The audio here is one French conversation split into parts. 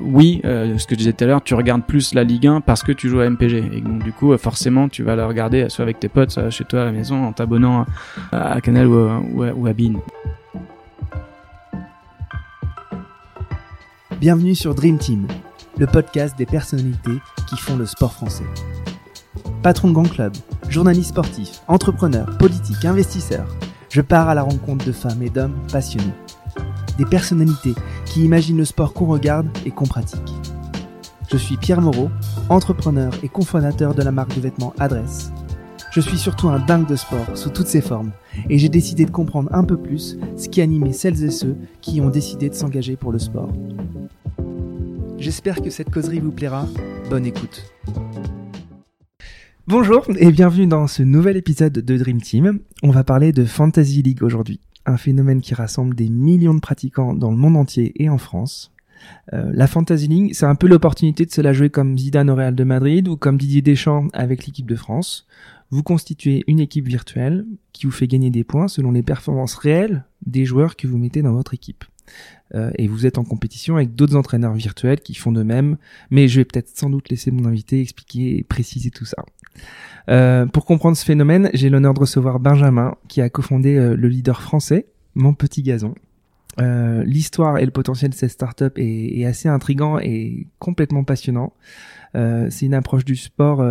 oui, euh, ce que je disais tout à l'heure, tu regardes plus la Ligue 1 parce que tu joues à MPG. Et donc, du coup, euh, forcément, tu vas la regarder soit avec tes potes, soit chez toi à la maison, en t'abonnant à, Canal ou, à- ou. Bienvenue sur Dream Team, le podcast des personnalités qui font le sport français. Patron de grand club, journaliste sportif, entrepreneur, politique, investisseur, je pars à la rencontre de femmes et d'hommes passionnés. Des personnalités qui imaginent le sport qu'on regarde et qu'on pratique. Je suis Pierre Moreau, entrepreneur et cofondateur de la marque de vêtements Adresse. Je suis surtout un dingue de sport sous toutes ses formes et j'ai décidé de comprendre un peu plus ce qui animait celles et ceux qui ont décidé de s'engager pour le sport. J'espère que cette causerie vous plaira. Bonne écoute. Bonjour et bienvenue dans ce nouvel épisode de Dream Team. On va parler de Fantasy League aujourd'hui, un phénomène qui rassemble des millions de pratiquants dans le monde entier et en France. Euh, la Fantasy League, c'est un peu l'opportunité de se la jouer comme Zidane au Real de Madrid ou comme Didier Deschamps avec l'équipe de France. Vous constituez une équipe virtuelle qui vous fait gagner des points selon les performances réelles des joueurs que vous mettez dans votre équipe. Euh, et vous êtes en compétition avec d'autres entraîneurs virtuels qui font de même, mais je vais peut-être sans doute laisser mon invité expliquer et préciser tout ça. Euh, pour comprendre ce phénomène, j'ai l'honneur de recevoir Benjamin, qui a cofondé euh, le leader français, Mon Petit Gazon. Euh, L'histoire et le potentiel de cette startup est, est assez intrigant et complètement passionnant. C'est une approche du sport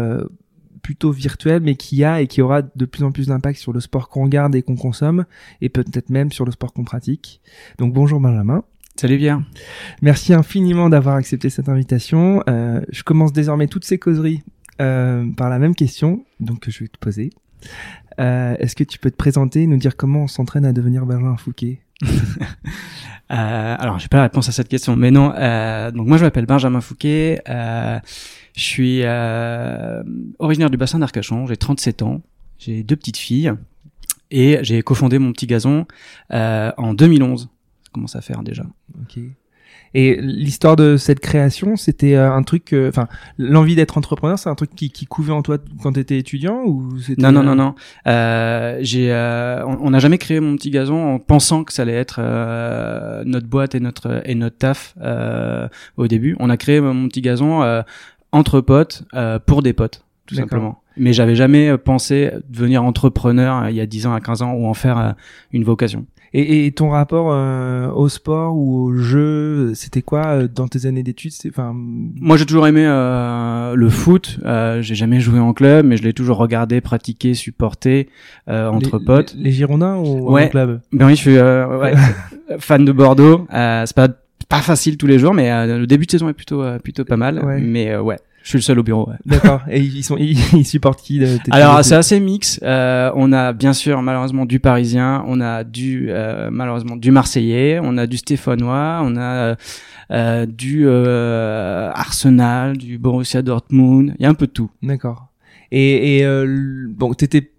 plutôt virtuelle, mais qui a et qui aura de plus en plus d'impact sur le sport qu'on regarde et qu'on consomme, et peut-être même sur le sport qu'on pratique. Donc bonjour Benjamin. Salut Pierre. Merci infiniment d'avoir accepté cette invitation. Euh, je commence désormais toutes ces causeries par la même question, donc que je vais te poser. Euh, Est-ce que tu peux te présenter et nous dire comment on s'entraîne à devenir Benjamin Fouquet? Euh, alors, j'ai pas la réponse à cette question, mais non. Euh, donc moi, je m'appelle Benjamin Fouquet. Euh, je suis euh, originaire du bassin d'Arcachon. J'ai 37 ans. J'ai deux petites filles et j'ai cofondé mon petit gazon euh, en 2011. Ça commence à faire déjà. Ok. Et l'histoire de cette création, c'était euh, un truc, enfin, l'envie d'être entrepreneur, c'est un truc qui, qui couvait en toi quand tu étais étudiant ou c'était Non, non, euh, non, non. Euh, j'ai, euh, on n'a jamais créé mon petit gazon en pensant que ça allait être euh, notre boîte et notre et notre taf euh, au début. On a créé mon petit gazon euh, entre potes euh, pour des potes, tout simplement. Mais j'avais jamais pensé devenir entrepreneur il y a 10 ans à 15 ans ou en faire une vocation. Et, et ton rapport euh, au sport ou au jeu, c'était quoi euh, dans tes années d'études? Enfin, Moi, j'ai toujours aimé euh, le foot. Euh, j'ai jamais joué en club, mais je l'ai toujours regardé, pratiqué, supporté euh, entre les- potes. Les, les Girondins ou Ouais. en club? Ben oui, je suis euh, ouais, fan de Bordeaux. Euh, c'est pas pas facile tous les jours, mais le début de saison est plutôt euh, plutôt pas mal. Ouais. Mais euh, ouais, je suis le seul au bureau. ouais. D'accord. Et ils sont, ils, ils supportent qui de- Alors c'est assez mix. Euh, on a bien sûr malheureusement du Parisien, on a du euh, malheureusement du Marseillais, on a du Stéphanois, on a euh, du euh, Arsenal, du Borussia Dortmund. Il y a un peu de tout. D'accord. Et, et euh, bon, t'étais,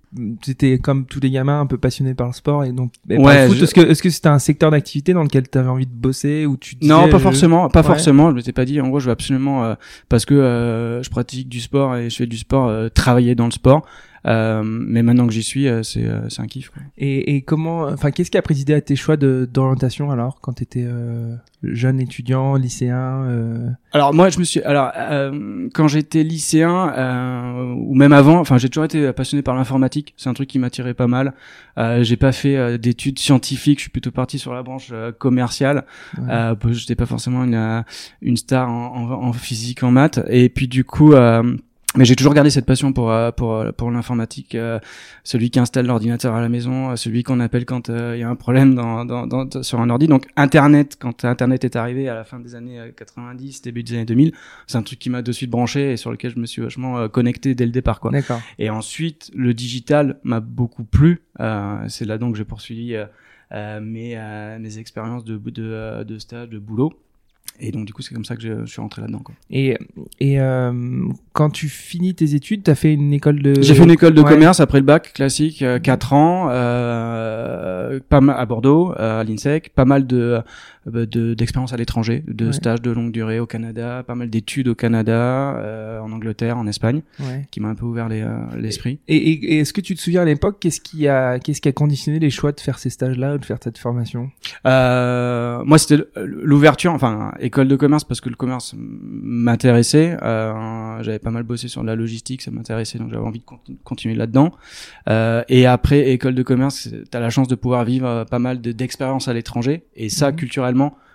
t'étais comme tous les gamins un peu passionné par le sport et donc et Ouais, je- Est-ce que, est-ce que c'était un secteur d'activité dans lequel t'avais envie de bosser ou tu Non, disais, pas je- forcément, pas Ouais. forcément. Je m'étais pas dit. En gros, je veux absolument euh, parce que euh, je pratique du sport et je fais du sport, euh, travailler dans le sport. Euh, mais maintenant que j'y suis, euh, c'est euh, c'est un kiff. Quoi. Et, et comment, enfin, qu'est-ce qui a présidé à tes choix d'orientation alors quand t'étais euh, jeune étudiant, lycéen euh... Alors moi, je me suis. Alors euh, quand j'étais lycéen euh, ou même avant, enfin, j'ai toujours été passionné par l'informatique. C'est un truc qui m'attirait pas mal. Euh, j'ai pas fait d'études scientifiques. Je suis plutôt parti sur la branche euh, commerciale. ouais. Euh, que j'étais pas forcément une, une star en, en, en physique, en maths. Et puis du coup, euh, mais j'ai toujours gardé cette passion pour euh, pour euh, pour l'informatique. euh, celui qui installe l'ordinateur à la maison, celui qu'on appelle quand il y a un problème dans, dans, dans sur un ordi. Donc Internet, quand Internet est arrivé à la fin des années euh, 90, début des années 2000, c'est un truc qui m'a de suite branché et sur lequel je me suis vachement connecté dès le départ, quoi. D'accord. Et ensuite, le digital m'a beaucoup plu. Euh, c'est là donc que j'ai poursuivi euh, mes, euh, mes expériences de, de, de stage, de boulot. Et donc, du coup, c'est comme ça que je, je suis rentré là-dedans. quoi. Et, et euh, quand tu finis tes études, t'as fait une école de. J'ai fait une école de Ouais. commerce après le bac classique, euh, 4 ans, euh, pas mal à Bordeaux, euh, à l'INSEC, pas mal de euh, de d'expérience à l'étranger, de Ouais. stages de longue durée au Canada, pas mal d'études au Canada, euh, en Angleterre, en Espagne, Ouais. qui m'a un peu ouvert les, euh, l'esprit. Et, et- et est-ce que tu te souviens à l'époque, qu'est-ce qui a, qu'est-ce qui a conditionné les choix de faire ces stages-là ou de faire cette formation? Euh, moi, c'était l'ouverture, enfin, école de commerce, parce que le commerce m'intéressait. Euh, j'avais pas mal bossé sur la logistique, ça m'intéressait, donc j'avais envie de conti- continuer là-dedans. Euh, et après, école de commerce, t'as la chance de pouvoir vivre pas mal de- d'expériences à l'étranger. Et ça, Mhm. culturellement,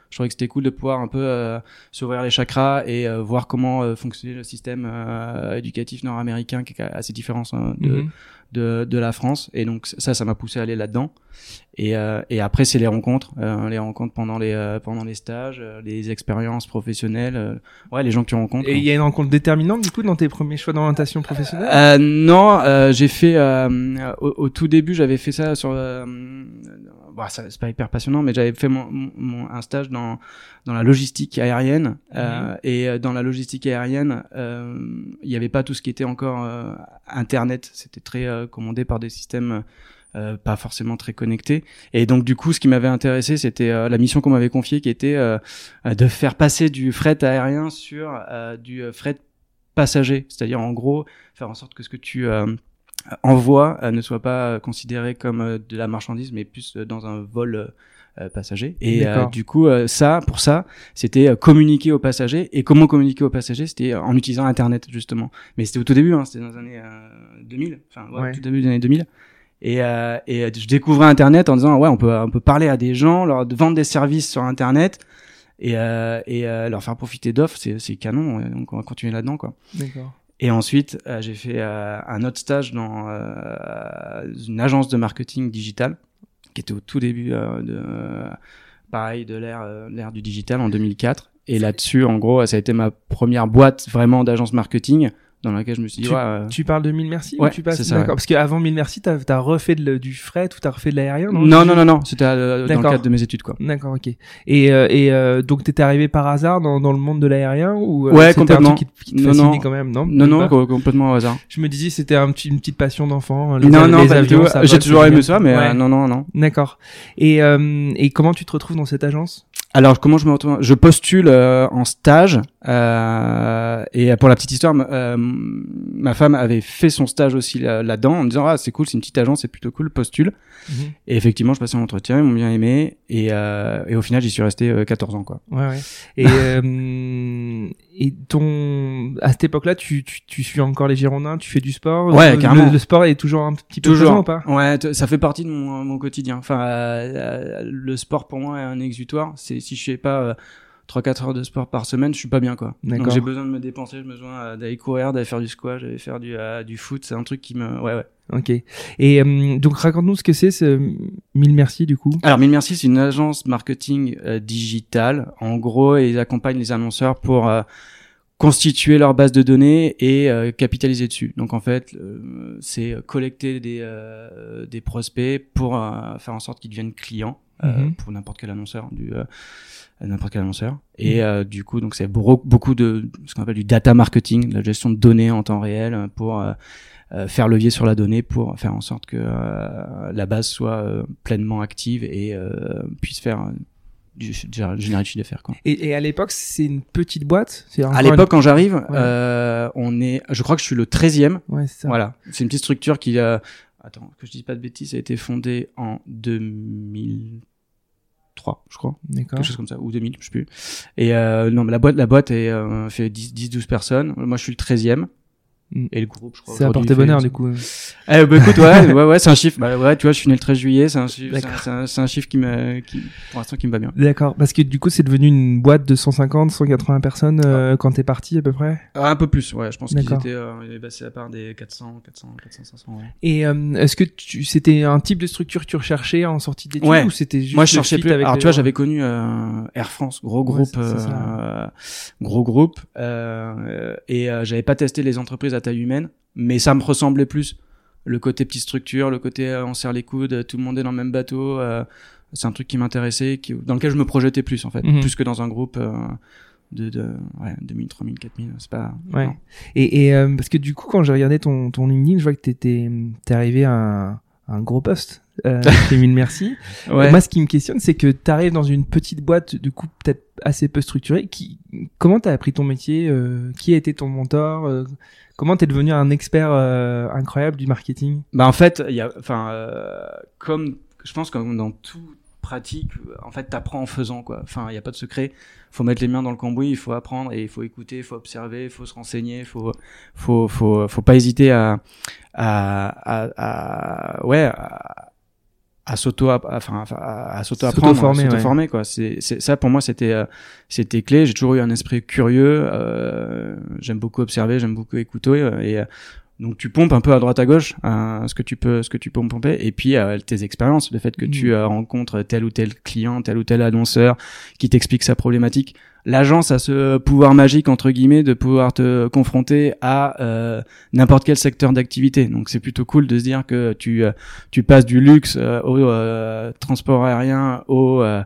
je trouvais que c'était cool de pouvoir un peu euh, s'ouvrir les chakras et euh, voir comment euh, fonctionnait le système euh, éducatif nord-américain, qui est assez différent hein, de, Mhm. de, de la France. Et donc ça, ça m'a poussé à aller là-dedans. Et, euh, et après, c'est les rencontres, euh, les rencontres pendant les euh, pendant les stages, euh, les expériences professionnelles, euh, ouais, les gens que tu rencontres. Et il y a une rencontre déterminante du coup dans tes premiers choix d'orientation professionnelle? Euh, non, euh, j'ai fait euh, au, au tout début, j'avais fait ça sur. Euh, ça, c'est pas hyper passionnant, mais j'avais fait mon, mon- un stage dans dans la logistique aérienne euh, et euh, dans la logistique aérienne, euh, il n'y avait pas tout ce qui était encore euh, internet. C'était très euh, commandé par des systèmes. euh, pas forcément très connectés et donc du coup ce qui m'avait intéressé c'était euh, la mission qu'on m'avait confiée qui était euh, euh, de faire passer du fret aérien sur euh, du euh, fret passager c'est-à-dire en gros faire en sorte que ce que tu envoies euh, ne soit pas considéré comme euh, de la marchandise, mais plus euh, dans un vol passager. Et euh, du coup, euh, ça, pour ça, c'était euh, communiquer aux passagers. Et comment communiquer aux passagers? C'était euh, en utilisant Internet, justement. Mais c'était au tout début, hein, c'était dans les années euh, 2000, enfin, ouais, Ouais. tout début des années 2000. Et, euh, et je découvrais Internet en disant, ouais, on peut, on peut parler à des gens, leur vendre des services sur Internet. Et, euh, et euh, leur faire profiter d'offres, c'est canon, donc on va continuer là-dedans, quoi. D'accord. Et ensuite, euh, j'ai fait euh, un autre stage dans euh, une agence de marketing digital, qui était au tout début de, pareil, de l'ère l'ère du digital en 2004. Et là-dessus, en gros, ça a été ma première boîte vraiment d'agence marketing dans laquelle je me suis dit, Tu- ouais, euh, Tu parles de Mille Merci Ouais, ou tu passes ça, D'accord. ouais. Parce qu'avant Mille Merci, t'as as refait de du fret ou t'as refait de l'aérien non, non, non, non, c'était euh, dans le cadre de mes études, quoi. D'accord, ok. Et, euh, et euh, donc t'étais arrivé par hasard dans, dans le monde de l'aérien ou euh, Ouais, complètement. un truc qui, te- qui te Non, non. quand même, non? Non, non, complètement au hasard. Je me disais c'était un petit, une petite passion d'enfant. les Non, non, J'ai toujours aimé ça, mais non, non, non. D'accord. Et, euh, et comment tu te retrouves dans cette agence? Alors comment je me retrouve? Je postule euh, en stage euh, et pour la petite histoire, euh, ma femme avait fait son stage aussi là- là-dedans en me disant ah c'est cool, c'est une petite agence, c'est plutôt cool, postule. Et effectivement, je passais un entretien, ils m'ont bien aimé et, euh, et au final j'y suis resté euh, 14 ans quoi. Ouais, ouais. Et, euh, et ton, à cette époque-là, tu, tu, tu suis encore les Girondins, tu fais du sport? Ouais, le, carrément. Le, sport est toujours un petit peu présent ou pas? Ouais, ça fait partie de mon, mon quotidien. Enfin, euh, euh, le sport pour moi est un exutoire. C'est si je fais pas euh, 3-4 heures de sport par semaine, je suis pas bien quoi. Donc j'ai besoin de me dépenser, j'ai besoin euh, d'aller courir, d'aller faire du squash, d'aller faire du euh, du foot. C'est un truc qui me, ouais ouais. Ok. Et euh, donc raconte-nous ce que c'est, ce Mille Merci du coup. Alors Mille Merci, c'est une agence marketing euh, digitale. En gros, ils accompagnent les annonceurs pour euh, constituer leur base de données et euh, capitaliser dessus. Donc en fait, euh, c'est collecter des, euh, des prospects pour euh, faire en sorte qu'ils deviennent clients euh, Mhm. pour n'importe quel annonceur du euh, n'importe quel annonceur. Et euh, du coup, donc c'est beaucoup de ce qu'on appelle du data marketing, de la gestion de données en temps réel euh, pour euh, euh, faire levier sur la donnée pour faire en sorte que euh, la base soit euh, pleinement active et euh, puisse faire euh, du, générer du chiffre d'affaires quoi. Et, et à l'époque, c'est une petite boîte? C'est À une- l'époque quand j'arrive, euh, on est je crois que je suis le 13e. Ouais, c'est ça. Voilà, c'est une petite structure qui a attends, que je dise pas de bêtises, a été fondée en 2003, je crois. Quelque chose comme ça ou 2000 je sais plus et euh, non mais la boîte la boîte est euh, fait 10 10 12 personnes moi je suis le 13e Mm. Et le groupe je crois Ça a aujourd'hui porté bonheur du coup. eh bah écoute ouais ouais ouais c'est un chiffre bah ouais tu vois je suis né le 13 juillet c'est un chiffre c'est un- c'est un, c'est un chiffre qui me qui pour l'instant qui me va bien D'accord. Parce que du coup, c'est devenu une boîte de 150, 180 personnes euh, quand t'es parti à peu près? Ah, un peu plus ouais je pense qu'ils D'accord. étaient euh, ils passés à part des 400 400 400 500 ouais. Et euh, est-ce que tu, c'était un type de structure que tu recherchais en sortie d'études Ouais. ou c'était juste Moi, je cherchais plus. avec Alors, tu vois, gens j'avais connu euh, Air France, gros Ouais, groupe, c'est- c'est euh, gros groupe, euh, et euh, j'avais pas testé les entreprises à taille humaine, mais ça me ressemblait plus. Le côté petite structure, le côté euh, on serre les coudes, tout le monde est dans le même bateau. euh, c'est un truc qui m'intéressait, qui, dans lequel je me projetais plus en fait, Mhm. plus que dans un groupe euh, de, de ouais, 2000, 3000, 4000. C'est pas. Ouais. non. Et, et euh, parce que du coup, quand j'ai regardé ton, ton LinkedIn, je vois que t'es arrivé à un, à un gros poste. Euh, Mille Merci. Ouais. Moi, ce qui me questionne, c'est que tu arrives dans une petite boîte, du coup, peut-être assez peu structurée. Qui, comment t'as appris ton métier euh, Qui a été ton mentor euh, Comment t'es devenu un expert euh, incroyable du marketing? Bah en fait, il y a, enfin, euh, comme je pense comme dans tout pratique, en fait, t'apprends en faisant quoi. Enfin, il y a pas de secret. Faut mettre les mains dans le cambouis, il faut apprendre et il faut écouter, il faut observer, il faut se renseigner, il faut, faut, faut, faut pas hésiter à, à, à, à ouais. À, à s'auto enfin à, à s'auto apprendre s'auto ouais. former quoi c'est c'est ça pour moi c'était euh, c'était clé j'ai toujours eu un esprit curieux euh, j'aime beaucoup observer j'aime beaucoup écouter et euh, donc tu pompes un peu à droite à gauche euh, ce que tu peux ce que tu peux pomper. Et puis euh, tes expériences le fait que tu euh, rencontres tel ou tel client tel ou tel annonceur qui t'explique sa problématique. L'agence a ce pouvoir magique entre guillemets de pouvoir te confronter à euh, n'importe quel secteur d'activité. Donc c'est plutôt cool de se dire que tu euh, tu passes du luxe euh, au euh, transport aérien au à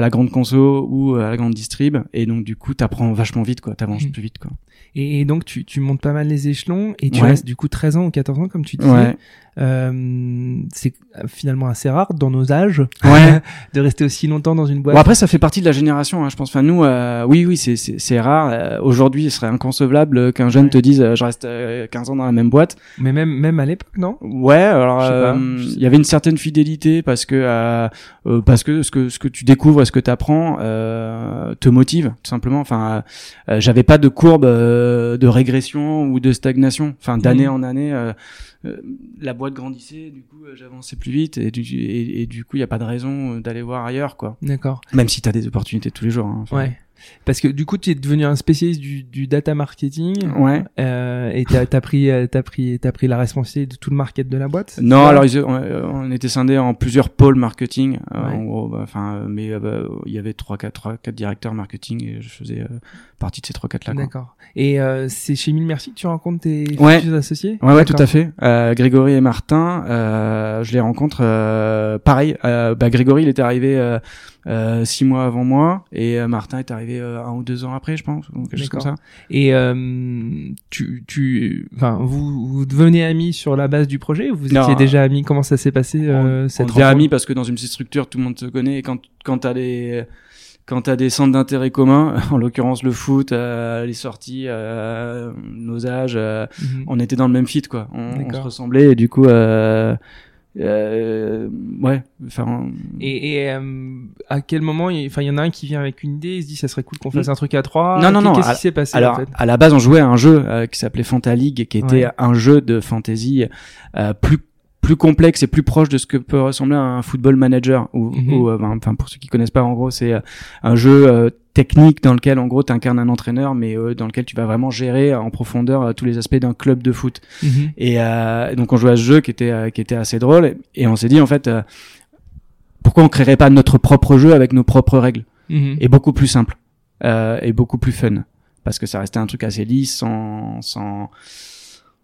la grande conso ou à la grande distrib. Et donc du coup t'apprends vachement vite quoi. T'avances Mhm. plus vite quoi et, et donc, tu, tu montes pas mal les échelons et tu Ouais. restes du coup 13 ans ou 14 ans, comme tu disais. ouais Euh, c'est finalement assez rare dans nos âges Ouais. de rester aussi longtemps dans une boîte. Bon après ça fait partie de la génération, hein, je pense. Enfin nous, euh, oui oui c'est c'est c'est rare. Euh, Aujourd'hui, il serait inconcevable qu'un jeune Ouais. te dise euh, je reste euh, 15 ans dans la même boîte. Mais même, même à l'époque, non? Ouais, alors euh, il y avait une certaine fidélité parce que euh, euh, parce que ce que ce que tu découvres et ce que tu apprends euh, te motive tout simplement. Enfin, euh, euh, j'avais pas de courbe euh, de régression ou de stagnation. Enfin, d'année Mhm. en année, euh, euh, la boîte grandissait, du coup, euh, j'avançais plus vite et du et, et du coup, il y a pas de raison euh, d'aller voir ailleurs, quoi. D'accord. Même si tu as des opportunités tous les jours. hein. Enfin, Ouais. Parce que du coup, tu es devenu un spécialiste du, du data marketing. Ouais. Euh, et t'as as pris, euh, t'as pris, t'as pris la responsabilité de tout le market de la boîte. Non, alors ils- on, on était scindés en plusieurs pôles marketing. euh, en gros, bah, enfin, euh, mais euh, bah, il y avait trois, quatre, trois, quatre directeurs marketing et je faisais euh, partie de ces trois, quatre là. D'accord. Et euh, c'est chez Mille Merci que tu rencontres tes Ouais. associés? Ouais, ouais, tout à fait. Euh, Grégory et Martin, euh, je les rencontre. euh, pareil, euh, bah, Grégory, il était arrivé euh, euh, six mois avant moi, et euh, Martin est arrivé euh, un ou deux ans après, je pense, ou quelque chose comme ça. Et euh, tu, tu, enfin, vous, vous devenez amis sur la base du projet ou vous Non. étiez déjà amis? Comment ça s'est passé euh, on, cette on devient amis parce que dans une petite structure, tout le monde se connaît. Et quand quand t'as des quand t'as des centres d'intérêt communs, en l'occurrence le foot, euh, les sorties, euh, nos âges, euh, Mhm. on était dans le même fit quoi. On, on se ressemblait et du coup, euh, ouais. Enfin, Et, et euh, à quel moment, il enfin, il y en a un qui vient avec une idée, il se dit ça serait cool qu'on fasse un truc à trois. Non, non, non, Qu'est-ce qui s'est passé Alors, en fait à la base, on jouait à un jeu euh, qui s'appelait Fanta League, qui était Ouais. un jeu de fantasy euh, plus plus complexe et plus proche de ce que peut ressembler à un football manager. Ou, ou, euh, enfin, pour ceux qui connaissent pas, en gros, c'est euh, un jeu euh, technique dans lequel, en gros, tu incarnes un entraîneur, mais euh, dans lequel tu vas vraiment gérer en profondeur euh, tous les aspects d'un club de foot. Mhm. Et euh, donc on jouait à ce jeu qui était qui était assez drôle et on s'est dit en fait euh, pourquoi on créerait pas notre propre jeu avec nos propres règles Mhm. et beaucoup plus simple euh, et beaucoup plus fun? Parce que ça restait un truc assez lisse sans sans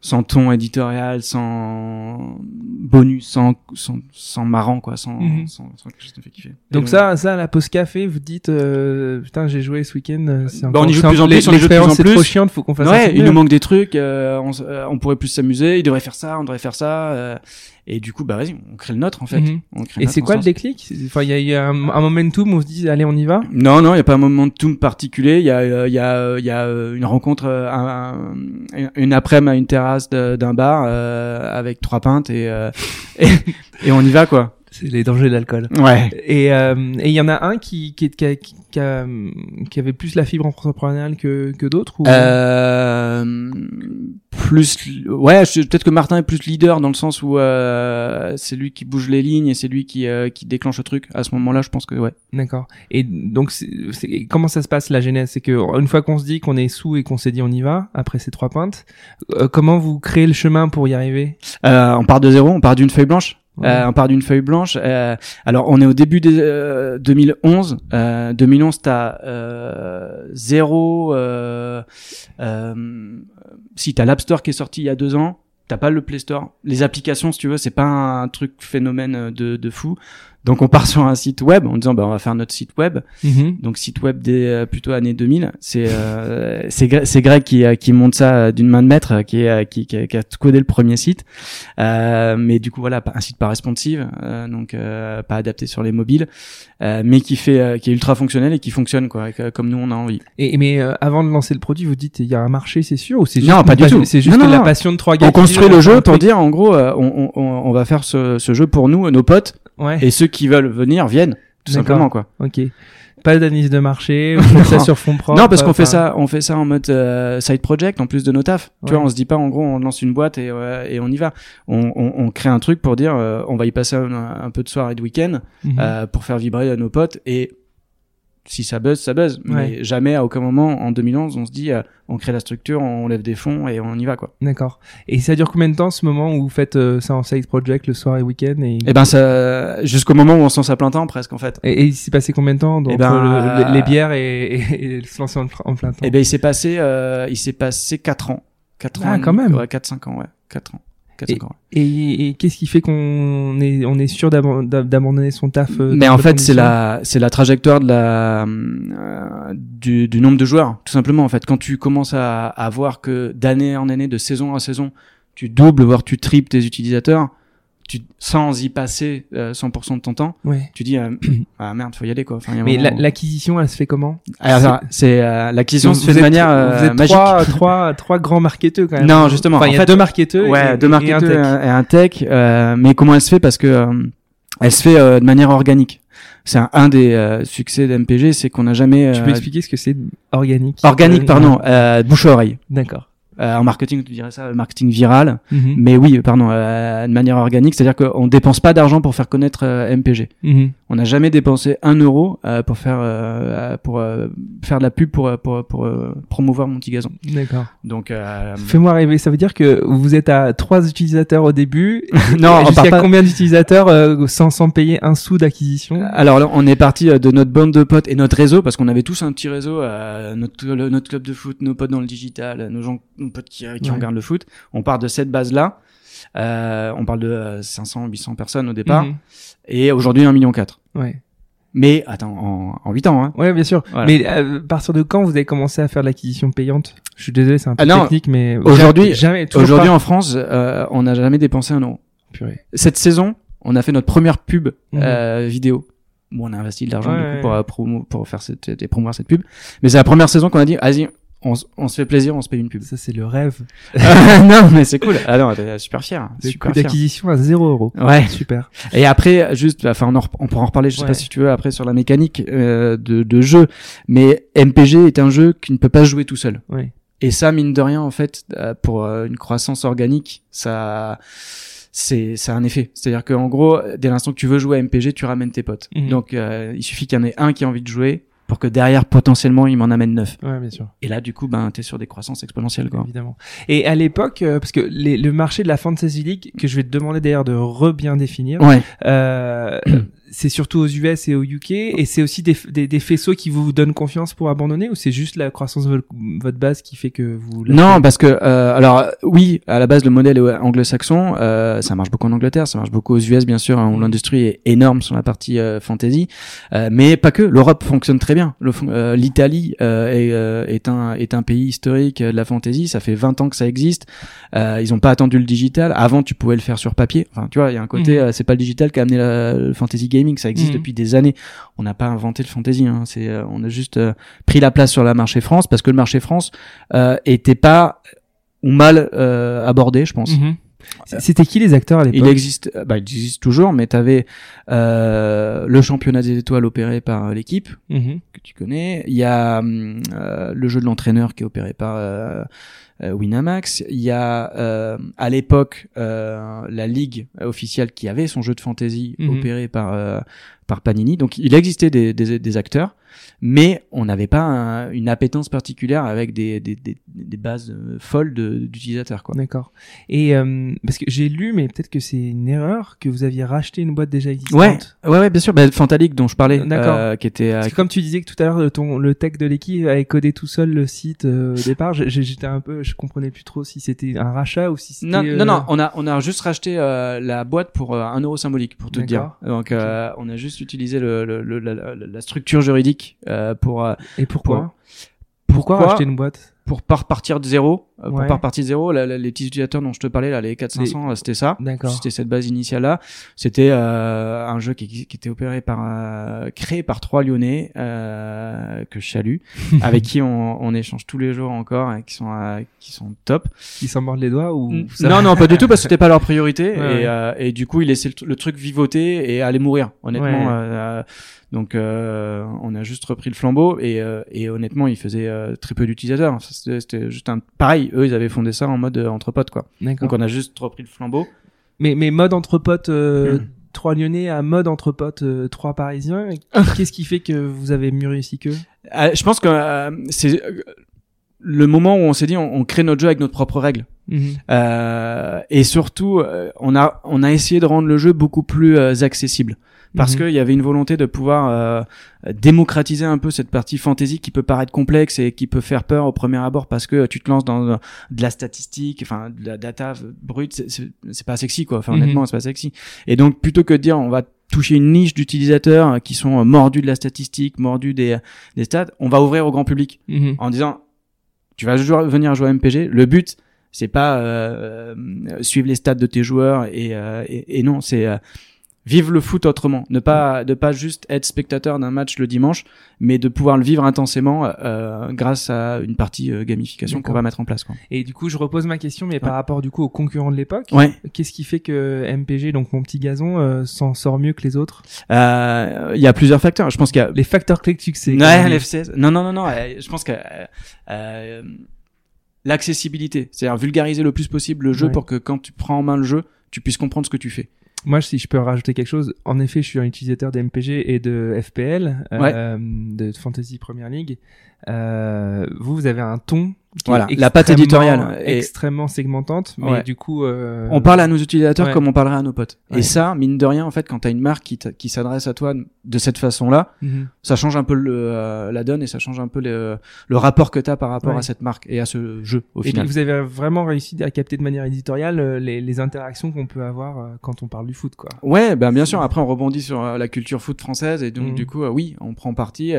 sans ton éditorial sans bonus sans sans, sans marrant quoi sans, Mhm. sans, sans quelque chose qui me fait kiffer Donc ça, ça, à la pause café, vous dites, euh, putain, j'ai joué ce week-end. euh, C'est Bah, on y joue de plus en plus, on y joue de plus en plus. trop chiant, faut qu'on fasse un ouais, il nous manque des trucs, euh, on, euh, on pourrait plus s'amuser, il devrait faire ça, on devrait faire ça, euh, et du coup, bah vas-y, on crée le nôtre en fait. Mhm. On crée Et c'est quoi le déclic? Enfin, il y a, y a un, un momentum où on se dit, allez, on y va? Non, non, il y a pas un momentum particulier. Il y a, euh, il y a, euh, il y a euh, une rencontre, un- un- une après-midi à une terrasse d'un bar euh, avec trois pintes et, euh, et et on y va quoi. C'est les dangers de l'alcool. Ouais. Et euh, et il y en a un qui qui, qui, qui, qui a- qui avait plus la fibre entrepreneuriale que que d'autres ou? Euh, plus, ouais, peut-être que Martin est plus leader dans le sens où euh, c'est lui qui bouge les lignes et c'est lui qui euh, qui déclenche le truc. À ce moment-là, je pense que ouais. D'accord. Et donc, c'est, c'est- comment ça se passe la genèse? C'est que une fois qu'on se dit qu'on est sous et qu'on s'est dit on y va après ces trois pintes, euh, comment vous créez le chemin pour y arriver? Euh, on part de zéro, on part d'une feuille blanche. Euh, on part d'une feuille blanche. Euh, alors, on est au début des euh, 2011. Euh, 2011, t'as euh, zéro. Euh, euh, si t'as l'App Store qui est sorti il y a deux ans, t'as pas le Play Store. Les applications, si tu veux, c'est pas un truc phénomène de, de fou. Donc on part sur un site web en disant bah on va faire notre site web. Mhm. Donc site web des euh, plutôt années 2000. C'est euh, c'est Gre- c'est Greg qui euh, qui monte ça euh, d'une main de maître, qui est qui, qui, a, qui a codé le premier site. Euh, mais du coup voilà pas- un site pas responsive, euh, donc euh, pas adapté sur les mobiles, euh, mais qui fait euh, qui est ultra fonctionnel et qui fonctionne quoi, comme nous on a envie. Et mais euh, avant de lancer le produit, vous dites il y a un marché, c'est sûr ou c'est juste Non, pas du tout. C'est juste Non, non, la non. passion de trois gars. On construit le jeu pour dire en gros euh, on, on, on va faire ce, ce jeu pour nous, nos potes, Ouais. et ceux qui veulent venir viennent tout simplement quoi. Ok. Pas d'analyse de marché, on fait ça Non. sur fond propre. non parce qu'on fait ça on fait ça en mode euh, side project en plus de nos tafs. Tu vois on se dit pas en gros on lance une boîte et euh, et on y va. On, on, on crée un truc pour dire euh, on va y passer un, un peu de soirée de week-end mhm. euh, pour faire vibrer nos potes et si ça buzz ça buzz Ouais. mais jamais à aucun moment en 2011 on se dit euh, on crée la structure on lève des fonds et on y va quoi. D'accord. Et ça dure combien de temps ce moment où vous faites euh, ça en side project le soir et week-end et... Et ben ça jusqu'au moment où on se lance à plein temps presque en fait. Et, et il s'est passé combien de temps donc, Eh ben, entre le- euh, les bières et, et, et se lancer en, en plein temps? Et ben il s'est passé euh, il s'est passé 4 ans. 4 Ah, ans. quand même. Ouais, 4 5 ans ouais, 4 ans. 4 5 ans. ouais. Et, et qu'est-ce qui fait qu'on est on est sûr d'aban- d'a- d'abandonner son taf euh, Mais en fait, c'est la c'est la trajectoire de la euh, du, du nombre de joueurs, tout simplement. En fait, quand tu commences à, à voir que d'année en année, de saison à saison, tu doubles voire tu triples tes utilisateurs, tu sans y passer euh, 100% de ton temps, Ouais. tu dis euh, ah merde, faut y aller quoi. Enfin, il y a un Mais la- l'acquisition, elle se fait comment? Ah, c'est euh, l'acquisition se fait de manière vous euh, êtes magique. trois, trois, trois grands marketeurs quand même. Non, justement, Enfin, en il y a deux marketeurs. Ouais, et, deux et un marketeurs tech. et un tech. euh, mais comment elle se fait? Parce que euh, elle se fait euh, de manière organique. C'est un, un des euh, succès d'MPG, c'est qu'on n'a jamais Tu euh, peux expliquer ce que c'est organique? Organique, Euh, pardon, euh, bouche à oreille. D'accord. Euh, en marketing, tu dirais ça, marketing viral. Mhm. Mais oui, pardon, euh, de manière organique, c'est-à-dire qu'on dépense pas d'argent pour faire connaître euh, MPG. Mhm. On n'a jamais dépensé un euro euh, pour faire euh, pour euh, faire de la pub pour pour pour, euh, promouvoir mon petit gazon. D'accord. Donc euh, Fais-moi rêver. Ça veut dire que vous êtes à trois utilisateurs au début. non, on Jusqu'à part pas- combien d'utilisateurs euh, sans, sans payer un sou d'acquisition? Alors là, on est parti euh, de notre bande de potes et notre réseau parce qu'on avait tous un petit réseau, euh, notre le- notre club de foot, nos potes dans le digital, nos gens, nos potes qui, qui Ouais. regardent le foot. On part de cette base là. Euh, on parle de euh, 500, 800 personnes au départ Mhm. et aujourd'hui 1 million 4. Ouais. Mais attends, en, en 8 ans. Hein. Ouais, bien sûr. Voilà. Mais euh, à partir de quand vous avez commencé à faire de l'acquisition payante? Je suis désolé, c'est un peu Ah non, technique, mais aujourd'hui- jamais. Aujourd'hui en France, euh, on n'a jamais dépensé un euro. Purée. Cette saison, on a fait notre première pub Mhm. euh, vidéo. Bon, on a investi de l'argent Ouais, ouais, pour, euh, promo- pour faire cette, et promouvoir cette pub. Mais c'est la première saison qu'on a dit, vas-y, on, on se fait plaisir, on se paye une pub. Ça, c'est le rêve. non, mais c'est cool. Ah non, super fier. Le Super coût d'acquisition à 0 euros. Ouais. Super. Et après, juste, enfin, on, on pourra en reparler. Je sais Ouais. pas si tu veux après sur la mécanique euh, de, de jeu, mais MPG est un jeu qui ne peut pas se jouer tout seul. Ouais. Et ça, mine de rien, en fait, euh, pour euh, une croissance organique, ça, c'est, c'est un effet. C'est-à-dire qu'en gros, dès l'instant que tu veux jouer à MPG, tu ramènes tes potes. Mhm. Donc, euh, il suffit qu'il y en ait un qui a envie de jouer pour que derrière, potentiellement, il m'en amène neuf. Ouais, bien sûr. Et là, du coup, ben, t'es sur des croissances exponentielles, quoi. Évidemment. Et à l'époque, euh, parce que les- le marché de la Fantasy League, que je vais te demander d'ailleurs de re-bien définir, Ouais. euh, c'est surtout aux US et au UK, et c'est aussi des, des, des faisceaux qui vous donnent confiance pour abandonner, ou c'est juste la croissance de vo- votre base qui fait que vous... Non, parce que euh, alors oui, à la base le modèle est anglo-saxon, euh, ça marche beaucoup en Angleterre, ça marche beaucoup aux US bien sûr, hein, où l'industrie est énorme sur la partie euh, fantasy, euh, mais pas que. L'Europe fonctionne très bien. Euh, L'Italie euh, est, euh, est un est un pays historique de la fantasy, ça fait 20 ans que ça existe. Euh, ils ont pas attendu le digital. Avant, tu pouvais le faire sur papier. Enfin, tu vois, il y a un côté, euh, c'est pas le digital qui a amené la- le fantasy gaming, ça existe Mhm. depuis des années. On n'a pas inventé le fantasy, hein. c'est euh, on a juste euh, pris la place sur le marché France parce que le marché France euh, était pas ou mal euh, abordé, je pense. Mhm. C'était qui les acteurs à l'époque? Il existe, euh, bah, il existe toujours, mais t'avais euh, le championnat des étoiles opéré par euh, l'équipe Mhm. que tu connais. Il y a hum, euh, le jeu de l'entraîneur qui est opéré par euh, euh, Winamax. Il y a euh, à l'époque euh, la ligue officielle qui avait son jeu de fantasy Mhm. opéré par euh, par Panini. Donc il existait des, des, des acteurs. mais on n'avait pas un- une appétence particulière avec des, des, des, des bases euh, folles d'utilisateurs. quoi. D'accord. Et euh, parce que j'ai lu, mais peut-être que c'est une erreur, que vous aviez racheté une boîte déjà existante. Ouais, ouais, ouais, bien sûr. Bah, Fantalic dont je parlais, D'accord. euh, qui était. euh, comme tu disais que tout à l'heure, le- ton le tech de l'équipe avait codé tout seul le site euh, au départ, j'étais un peu, je comprenais plus trop si c'était un rachat ou si c'était. Non, euh, non, non, on a, on a juste racheté euh, la boîte pour euh, un euro symbolique, pour te dire. Donc, euh, on a juste utilisé le, le, le- la, structure juridique euh, pour, euh, Et pourquoi? pour- Pourquoi pourquoi racheter une boîte? Pour pas repartir de zéro. euh, Ouais. Pour pas repartir de zéro, la- la- les petits utilisateurs dont je te parlais, là, les 400-500, euh, c'était ça. C'était cette base initiale là. C'était euh, un jeu qui, qui était opéré par, euh, créé par trois Lyonnais euh, que je salue, avec qui on, on échange tous les jours encore et qui sont euh, qui sont top. Ils s'en mordent les doigts ou ça- Non, non, pas du tout, parce que c'était pas leur priorité. Ouais, ouais. et, euh, et du coup, ils laissaient le, le truc vivoter et aller mourir, honnêtement. Donc, euh, on a juste repris le flambeau et, euh, et honnêtement, ils faisaient euh, très peu d'utilisateurs. C'était juste un pareil. Eux, ils avaient fondé ça en mode euh, entre potes, quoi. Donc, on a juste repris le flambeau. Mais mais mode entre potes, euh, Mm. trois Lyonnais à mode entre potes, euh, trois Parisiens. Qu'est-ce qui fait que vous avez mieux réussi qu'eux? Euh, je pense que euh, c'est le moment où on s'est dit, on, on crée notre jeu avec notre propre règles. Mhm. Euh, et surtout, on a on a essayé de rendre le jeu beaucoup plus euh, accessible parce Mhm. qu'il y avait une volonté de pouvoir euh, démocratiser un peu cette partie fantasy qui peut paraître complexe et qui peut faire peur au premier abord parce que tu te lances dans euh, de la statistique, enfin de la data brute, c'est- pas sexy quoi. Enfin Mhm. honnêtement, c'est pas sexy. Et donc plutôt que de dire on va toucher une niche d'utilisateurs qui sont euh, mordus de la statistique, mordus des des stats, on va ouvrir au grand public Mhm. en disant tu vas jouer- venir jouer à MPG le but c'est pas euh, euh, suivre les stats de tes joueurs et, euh, et, et non c'est euh, vivre le foot autrement ne pas de pas juste être spectateur d'un match le dimanche mais de pouvoir le vivre intensément euh, grâce à une partie euh, gamification qu'on va mettre en place quoi. Et du coup, je repose ma question, mais par rapport du coup aux concurrents de l'époque, ouais qu'est-ce qui fait que MPG, donc mon petit gazon, euh, s'en sort mieux que les autres? Euh, il y a plusieurs facteurs je pense qu'il y a Les facteurs clés de succès. Ouais, l'FCS. Non, non, non, non. euh, Je pense que euh, euh, l'accessibilité, c'est-à-dire vulgariser le plus possible le jeu Ouais. pour que quand tu prends en main le jeu, tu puisses comprendre ce que tu fais. Moi, si je peux rajouter quelque chose, en effet, je suis un utilisateur de MPG et de FPL, euh, de Fantasy Premier League. Euh, vous, vous avez un ton Voilà, la patte extrêmement- éditoriale est- extrêmement segmentante, mais Ouais. du coup, euh, On parle à nos utilisateurs ouais. comme on parlerait à nos potes. Ouais. Et ça, mine de rien, en fait, quand t'as une marque qui, qui s'adresse à toi de cette façon-là, Mhm. ça change un peu le, euh, la donne et ça change un peu le, le rapport que t'as par rapport à cette marque et à ce jeu au Et final. vous avez vraiment réussi à capter de manière éditoriale euh, les, les interactions qu'on peut avoir euh, quand on parle du foot, quoi. Ouais, ben bien sûr. Après, on rebondit sur la culture foot française et donc Mm. du coup, euh, oui, on prend parti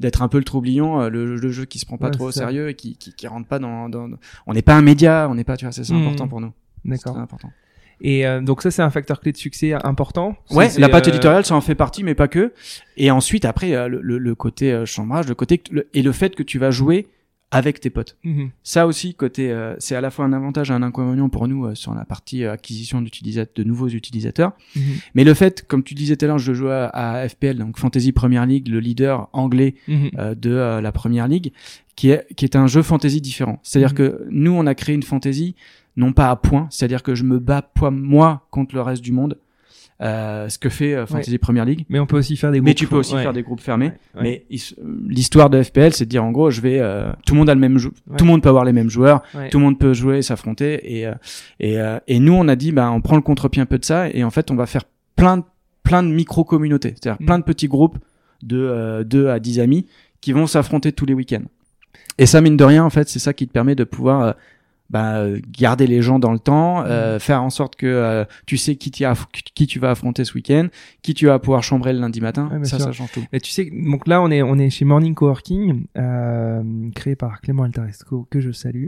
d'être un peu le troublion, le, le jeu qui se prend pas trop au sérieux et qui, qui, qui rentre pas dans, dans. On n'est pas un média, on n'est pas, tu vois, c'est c'est Mm. important pour nous. D'accord. important. Et euh, donc ça, c'est un facteur clé de succès important? Ouais, la patte euh, éditoriale, ça en fait partie, mais pas que. Et ensuite, après, le, le, le côté euh, chambrage, le côté le- et le fait que tu vas jouer avec tes potes. mhm. Ça aussi, côté, euh, c'est à la fois un avantage et un inconvénient pour nous euh, sur la partie euh, acquisition d'utilisateurs, de nouveaux utilisateurs. Mhm. Mais le fait, comme tu disais tout à l'heure, je jouais à, à FPL, donc Fantasy Premier League, le leader anglais Mhm. euh, de la Première Ligue, qui est, qui est un jeu fantasy différent. C'est-à-dire Mhm. que nous, on a créé une fantasy non pas à points, c'est-à-dire que je me bats poids moi contre le reste du monde, euh, ce que fait euh, Fantasy Premier League. Mais on peut aussi faire des groupes. Mais tu peux aussi ouais. faire des groupes fermés. Ouais. Mais l'histoire de FPL, c'est de dire en gros, je vais, euh, tout le monde a le même jeu, Ouais. tout le monde peut avoir les mêmes joueurs, Ouais. tout le monde peut jouer, et s'affronter. Et euh, et euh, et nous, on a dit, bah, on prend le contre-pied un peu de ça, et en fait, on va faire plein de plein de micro communautés, c'est-à-dire Mm. plein de petits groupes de euh, 2 à 10 amis qui vont s'affronter tous les week-ends. Et ça, mine de rien, en fait, c'est ça qui te permet de pouvoir euh, bah, garder les gens dans le temps, Mm. euh, faire en sorte que euh, tu sais qui, tu vas affronter ce week-end, qui tu vas pouvoir chambrer le lundi matin. Ouais, ça, sûr. ça change tout. Mais tu sais, donc là, on est, on est chez Morning Coworking, euh, créé par Clément Altaresco, que je salue.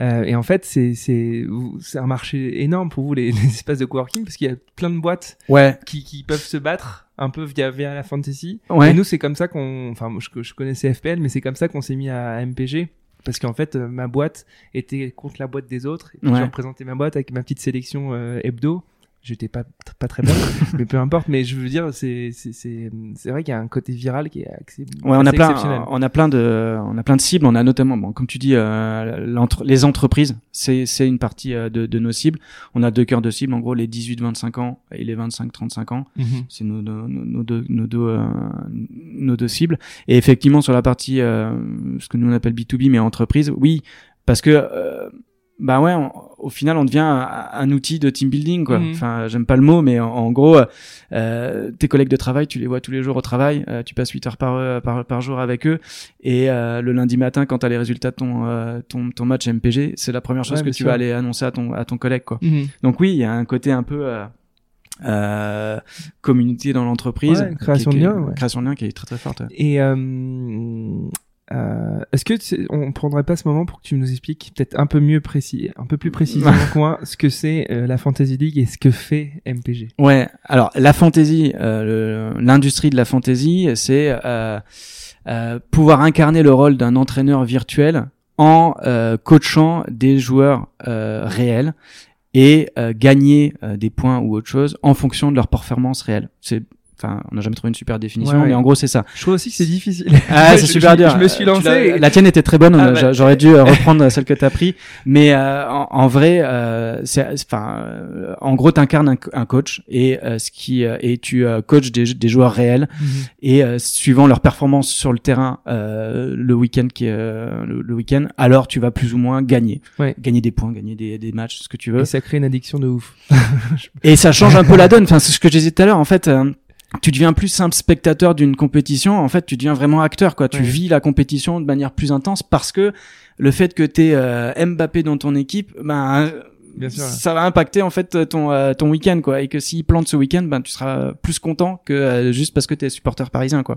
Euh, et en fait, c'est, c'est, c'est un marché énorme pour vous, les, les espaces de coworking, parce qu'il y a plein de boîtes Ouais, qui, qui peuvent se battre un peu via, via la fantasy. ouais. Et nous, c'est comme ça qu'on, enfin, je, je connaissais FPL, mais c'est comme ça qu'on s'est mis à MPG. Parce qu'en fait, euh, ma boîte était contre la boîte des autres. Et puis, Ouais. je représentais ma boîte avec ma petite sélection euh, hebdo. J'étais pas pas très bonne, mais peu importe. Mais je veux dire, c'est c'est c'est c'est vrai qu'il y a un côté viral qui est assez, Ouais, on a plein, on a plein de, on a plein de cibles. On a notamment, bon, comme tu dis, euh, l'entre- les entreprises, c'est c'est une partie euh, de, de nos cibles. On a deux cœurs de cibles, en gros les 18-25 ans et les 25-35 ans. Mhm. C'est nos, nos, deux, nos deux, euh, nos deux cibles. Et effectivement, sur la partie, euh, ce que nous on appelle B2B, mais entreprise, oui, parce que, euh, bah ouais, on- au final, on devient un, un outil de team building, quoi. Mhm. Enfin, j'aime pas le mot, mais en, en gros, euh, tes collègues de travail, tu les vois tous les jours au travail, euh, tu passes 8 heures par, euh, par, par jour avec eux, et euh, le lundi matin, quand tu as les résultats de ton, euh, ton, ton match MPG, c'est la première chose Ouais, que tu sûr. vas aller annoncer à ton, à ton collègue, quoi. Mhm. Donc oui, il y a un côté un peu euh, euh, communauté dans l'entreprise, Ouais, création qui- de liens, ouais. création de liens qui est très très forte. Et euh, euh, est-ce que tu- on prendrait pas ce moment pour que tu nous expliques peut-être un peu mieux précis, un peu plus précisément que moi, ce que c'est euh, la Fantasy League et ce que fait MPG. Ouais, alors la fantasy, euh, l'industrie de la fantasy, c'est euh, euh, pouvoir incarner le rôle d'un entraîneur virtuel en euh, coachant des joueurs euh, réels et euh, gagner euh, des points ou autre chose en fonction de leur performance réelle. C'est Enfin, on n'a jamais trouvé une super définition, Ouais, mais en gros, c'est ça. Je trouve aussi que c'est difficile. Ah, c'est super je- dur. Je me suis Euh, lancé. et- La tienne était très bonne. Ah, euh, bah. j'a- J'aurais dû euh, reprendre celle que t'as pris. Mais euh, en, en vrai, euh, c'est, enfin, en gros, t'incarnes un, un coach et euh, ce qui euh, et tu euh, coaches des, des joueurs réels Mhm. et euh, suivant leur performance sur le terrain euh, le week-end qui euh, le, le week-end, alors tu vas plus ou moins gagner, Ouais. gagner des points, gagner des, des matchs, ce que tu veux. Et ça crée une addiction de ouf. Et ça change un peu la donne. Enfin, c'est ce que je disais tout à l'heure. En fait, tu deviens plus simple spectateur d'une compétition. En fait, tu deviens vraiment acteur. Quoi. Tu Ouais. vis la compétition de manière plus intense parce que le fait que tu es Mbappé dans ton équipe, ben Bien sûr. ça va impacter en fait ton euh, ton week-end quoi. Et que s'il plante ce week-end, ben tu seras plus content que euh, juste parce que tu es supporter parisien quoi.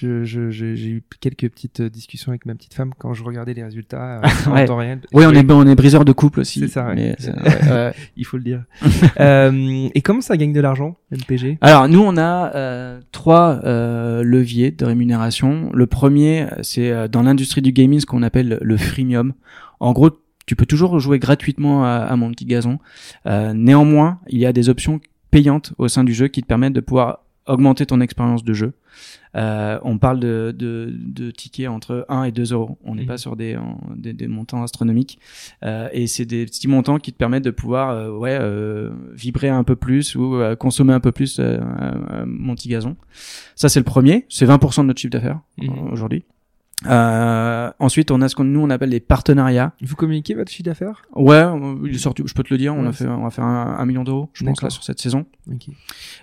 Je, je, je- j'ai eu quelques petites euh, discussions avec ma petite femme quand je regardais les résultats euh, en Ouais. temps réel. Oui, on est on est briseur de couple aussi. C'est ça, ouais. mais c'est- ouais, ouais. Il faut le dire. euh, et comment ça gagne de l'argent, MPG Alors nous on a euh, trois euh, leviers de rémunération. Le premier c'est euh, dans l'industrie du gaming ce qu'on appelle le freemium. En gros tu peux toujours jouer gratuitement à, à mon petit gazon. Euh, néanmoins il y a des options payantes au sein du jeu qui te permettent de pouvoir augmenter ton expérience de jeu. Euh, on parle de, de, de tickets entre 1 et 2 euros. On n'est Mhm. pas sur des, en- des, des montants astronomiques. Euh, et c'est des petits montants qui te permettent de pouvoir euh, ouais, euh, vibrer un peu plus ou euh, consommer un peu plus euh, euh, mon petit gazon. Ça, c'est le premier. C'est 20% de notre chiffre d'affaires Mhm. aujourd'hui. Euh, ensuite, on a ce qu'on nous on appelle les partenariats. Vous communiquez votre chiffre d'affaires? Ouais, il est sorti. Je peux te le dire. On a fait, on va faire un, un million d'euros, je pense là sur cette saison. Ok.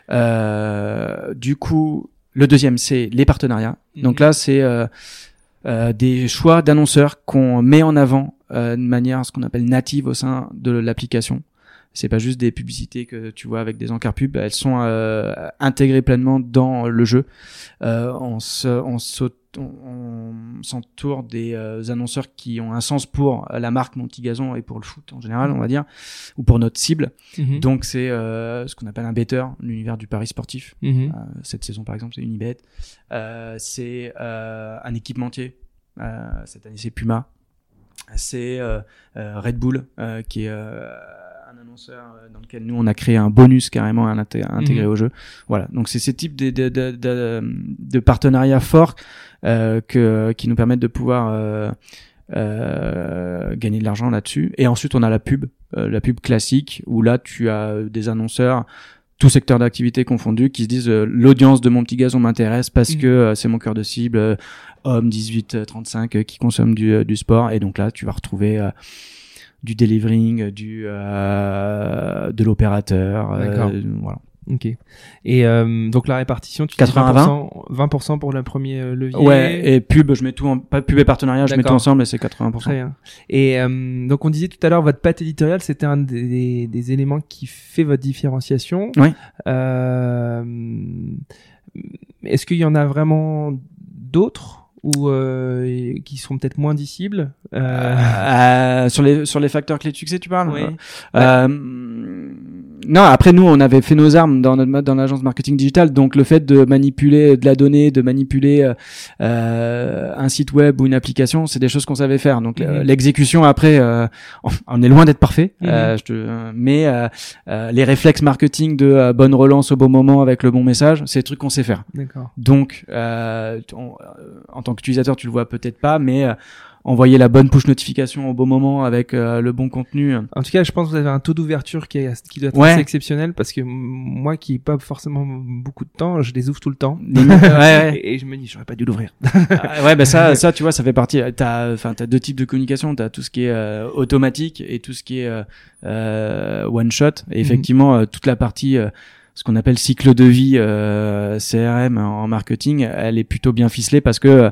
Euh, du coup, le deuxième, c'est les partenariats. Donc Mhm. là, c'est euh, euh, des choix d'annonceurs qu'on met en avant euh, de manière ce qu'on appelle native au sein de l'application. C'est pas juste des publicités que tu vois avec des encarts pubs, elles sont euh, intégrées pleinement dans le jeu. Euh, on se, on saute- on- on s'entoure des euh, annonceurs qui ont un sens pour la marque Monty Gazon et pour le foot en général, on va dire, ou pour notre cible. Mhm. Donc c'est euh, ce qu'on appelle un better, l'univers du pari sportif. Mhm. Euh, cette saison par exemple c'est Unibet. C'est un équipementier. Cette année c'est Puma. C'est Red Bull qui est euh, euh, dans lequel nous on a créé un bonus carrément à intégrer Mhm. au jeu. Voilà. Donc c'est ces types de, de, de, de, de partenariats forts euh, que, qui nous permettent de pouvoir euh, euh, gagner de l'argent là-dessus. Et ensuite on a la pub, euh, la pub classique où là tu as des annonceurs tout secteur d'activité confondu qui se disent euh, l'audience de mon petit gazon m'intéresse parce Mhm. que euh, c'est mon cœur de cible euh, homme 18 euh, 35 euh, qui consomme du, euh, du sport et donc là tu vas retrouver euh, du delivering du euh, de l'opérateur euh, voilà Ok. Et euh, donc la répartition, tu dis 80-20? 20%, 20% pour le premier euh, levier. ouais et pub je mets tout en pas pub et partenariat je mets tout ensemble et c'est 80% Très bien. Et euh, donc on disait tout à l'heure votre patte éditoriale, c'était un des, des éléments qui fait votre différenciation. Oui. Euh, Est-ce qu'il y en a vraiment d'autres? Ou euh, qui sont peut-être moins dissibles euh, Euh, sur les sur les facteurs clés de succès tu parles? Oui. Euh, non, après nous, on avait fait nos armes dans notre dans l'agence marketing digital, donc le fait de manipuler de la donnée, de manipuler euh, euh un site web ou une application, c'est des choses qu'on savait faire. Donc Mhm. l'exécution après, euh, on- est loin d'être parfait, Mhm. euh, je te- mais euh, euh, les réflexes marketing de euh, bonne relance au bon moment avec le bon message, c'est des trucs qu'on sait faire. D'accord. Donc, euh, on- euh, en tant qu'utilisateur, tu le vois peut-être pas, mais euh, envoyer la bonne push notification au bon moment avec euh, le bon contenu. En tout cas, je pense que vous avez un taux d'ouverture qui, est, qui doit être Ouais. assez exceptionnel parce que moi qui n'ai pas forcément beaucoup de temps, je les ouvre tout le temps. Ouais. Et, et je me dis, j'aurais pas dû l'ouvrir. Ah, ouais, bah ça, ça, tu vois, ça fait partie. T'as, enfin, t'as deux types de communication. T'as tout ce qui est euh, automatique et tout ce qui est euh, euh, one shot. Et effectivement, euh, toute la partie, euh, ce qu'on appelle cycle de vie euh, CRM en marketing, elle est plutôt bien ficelée parce que euh,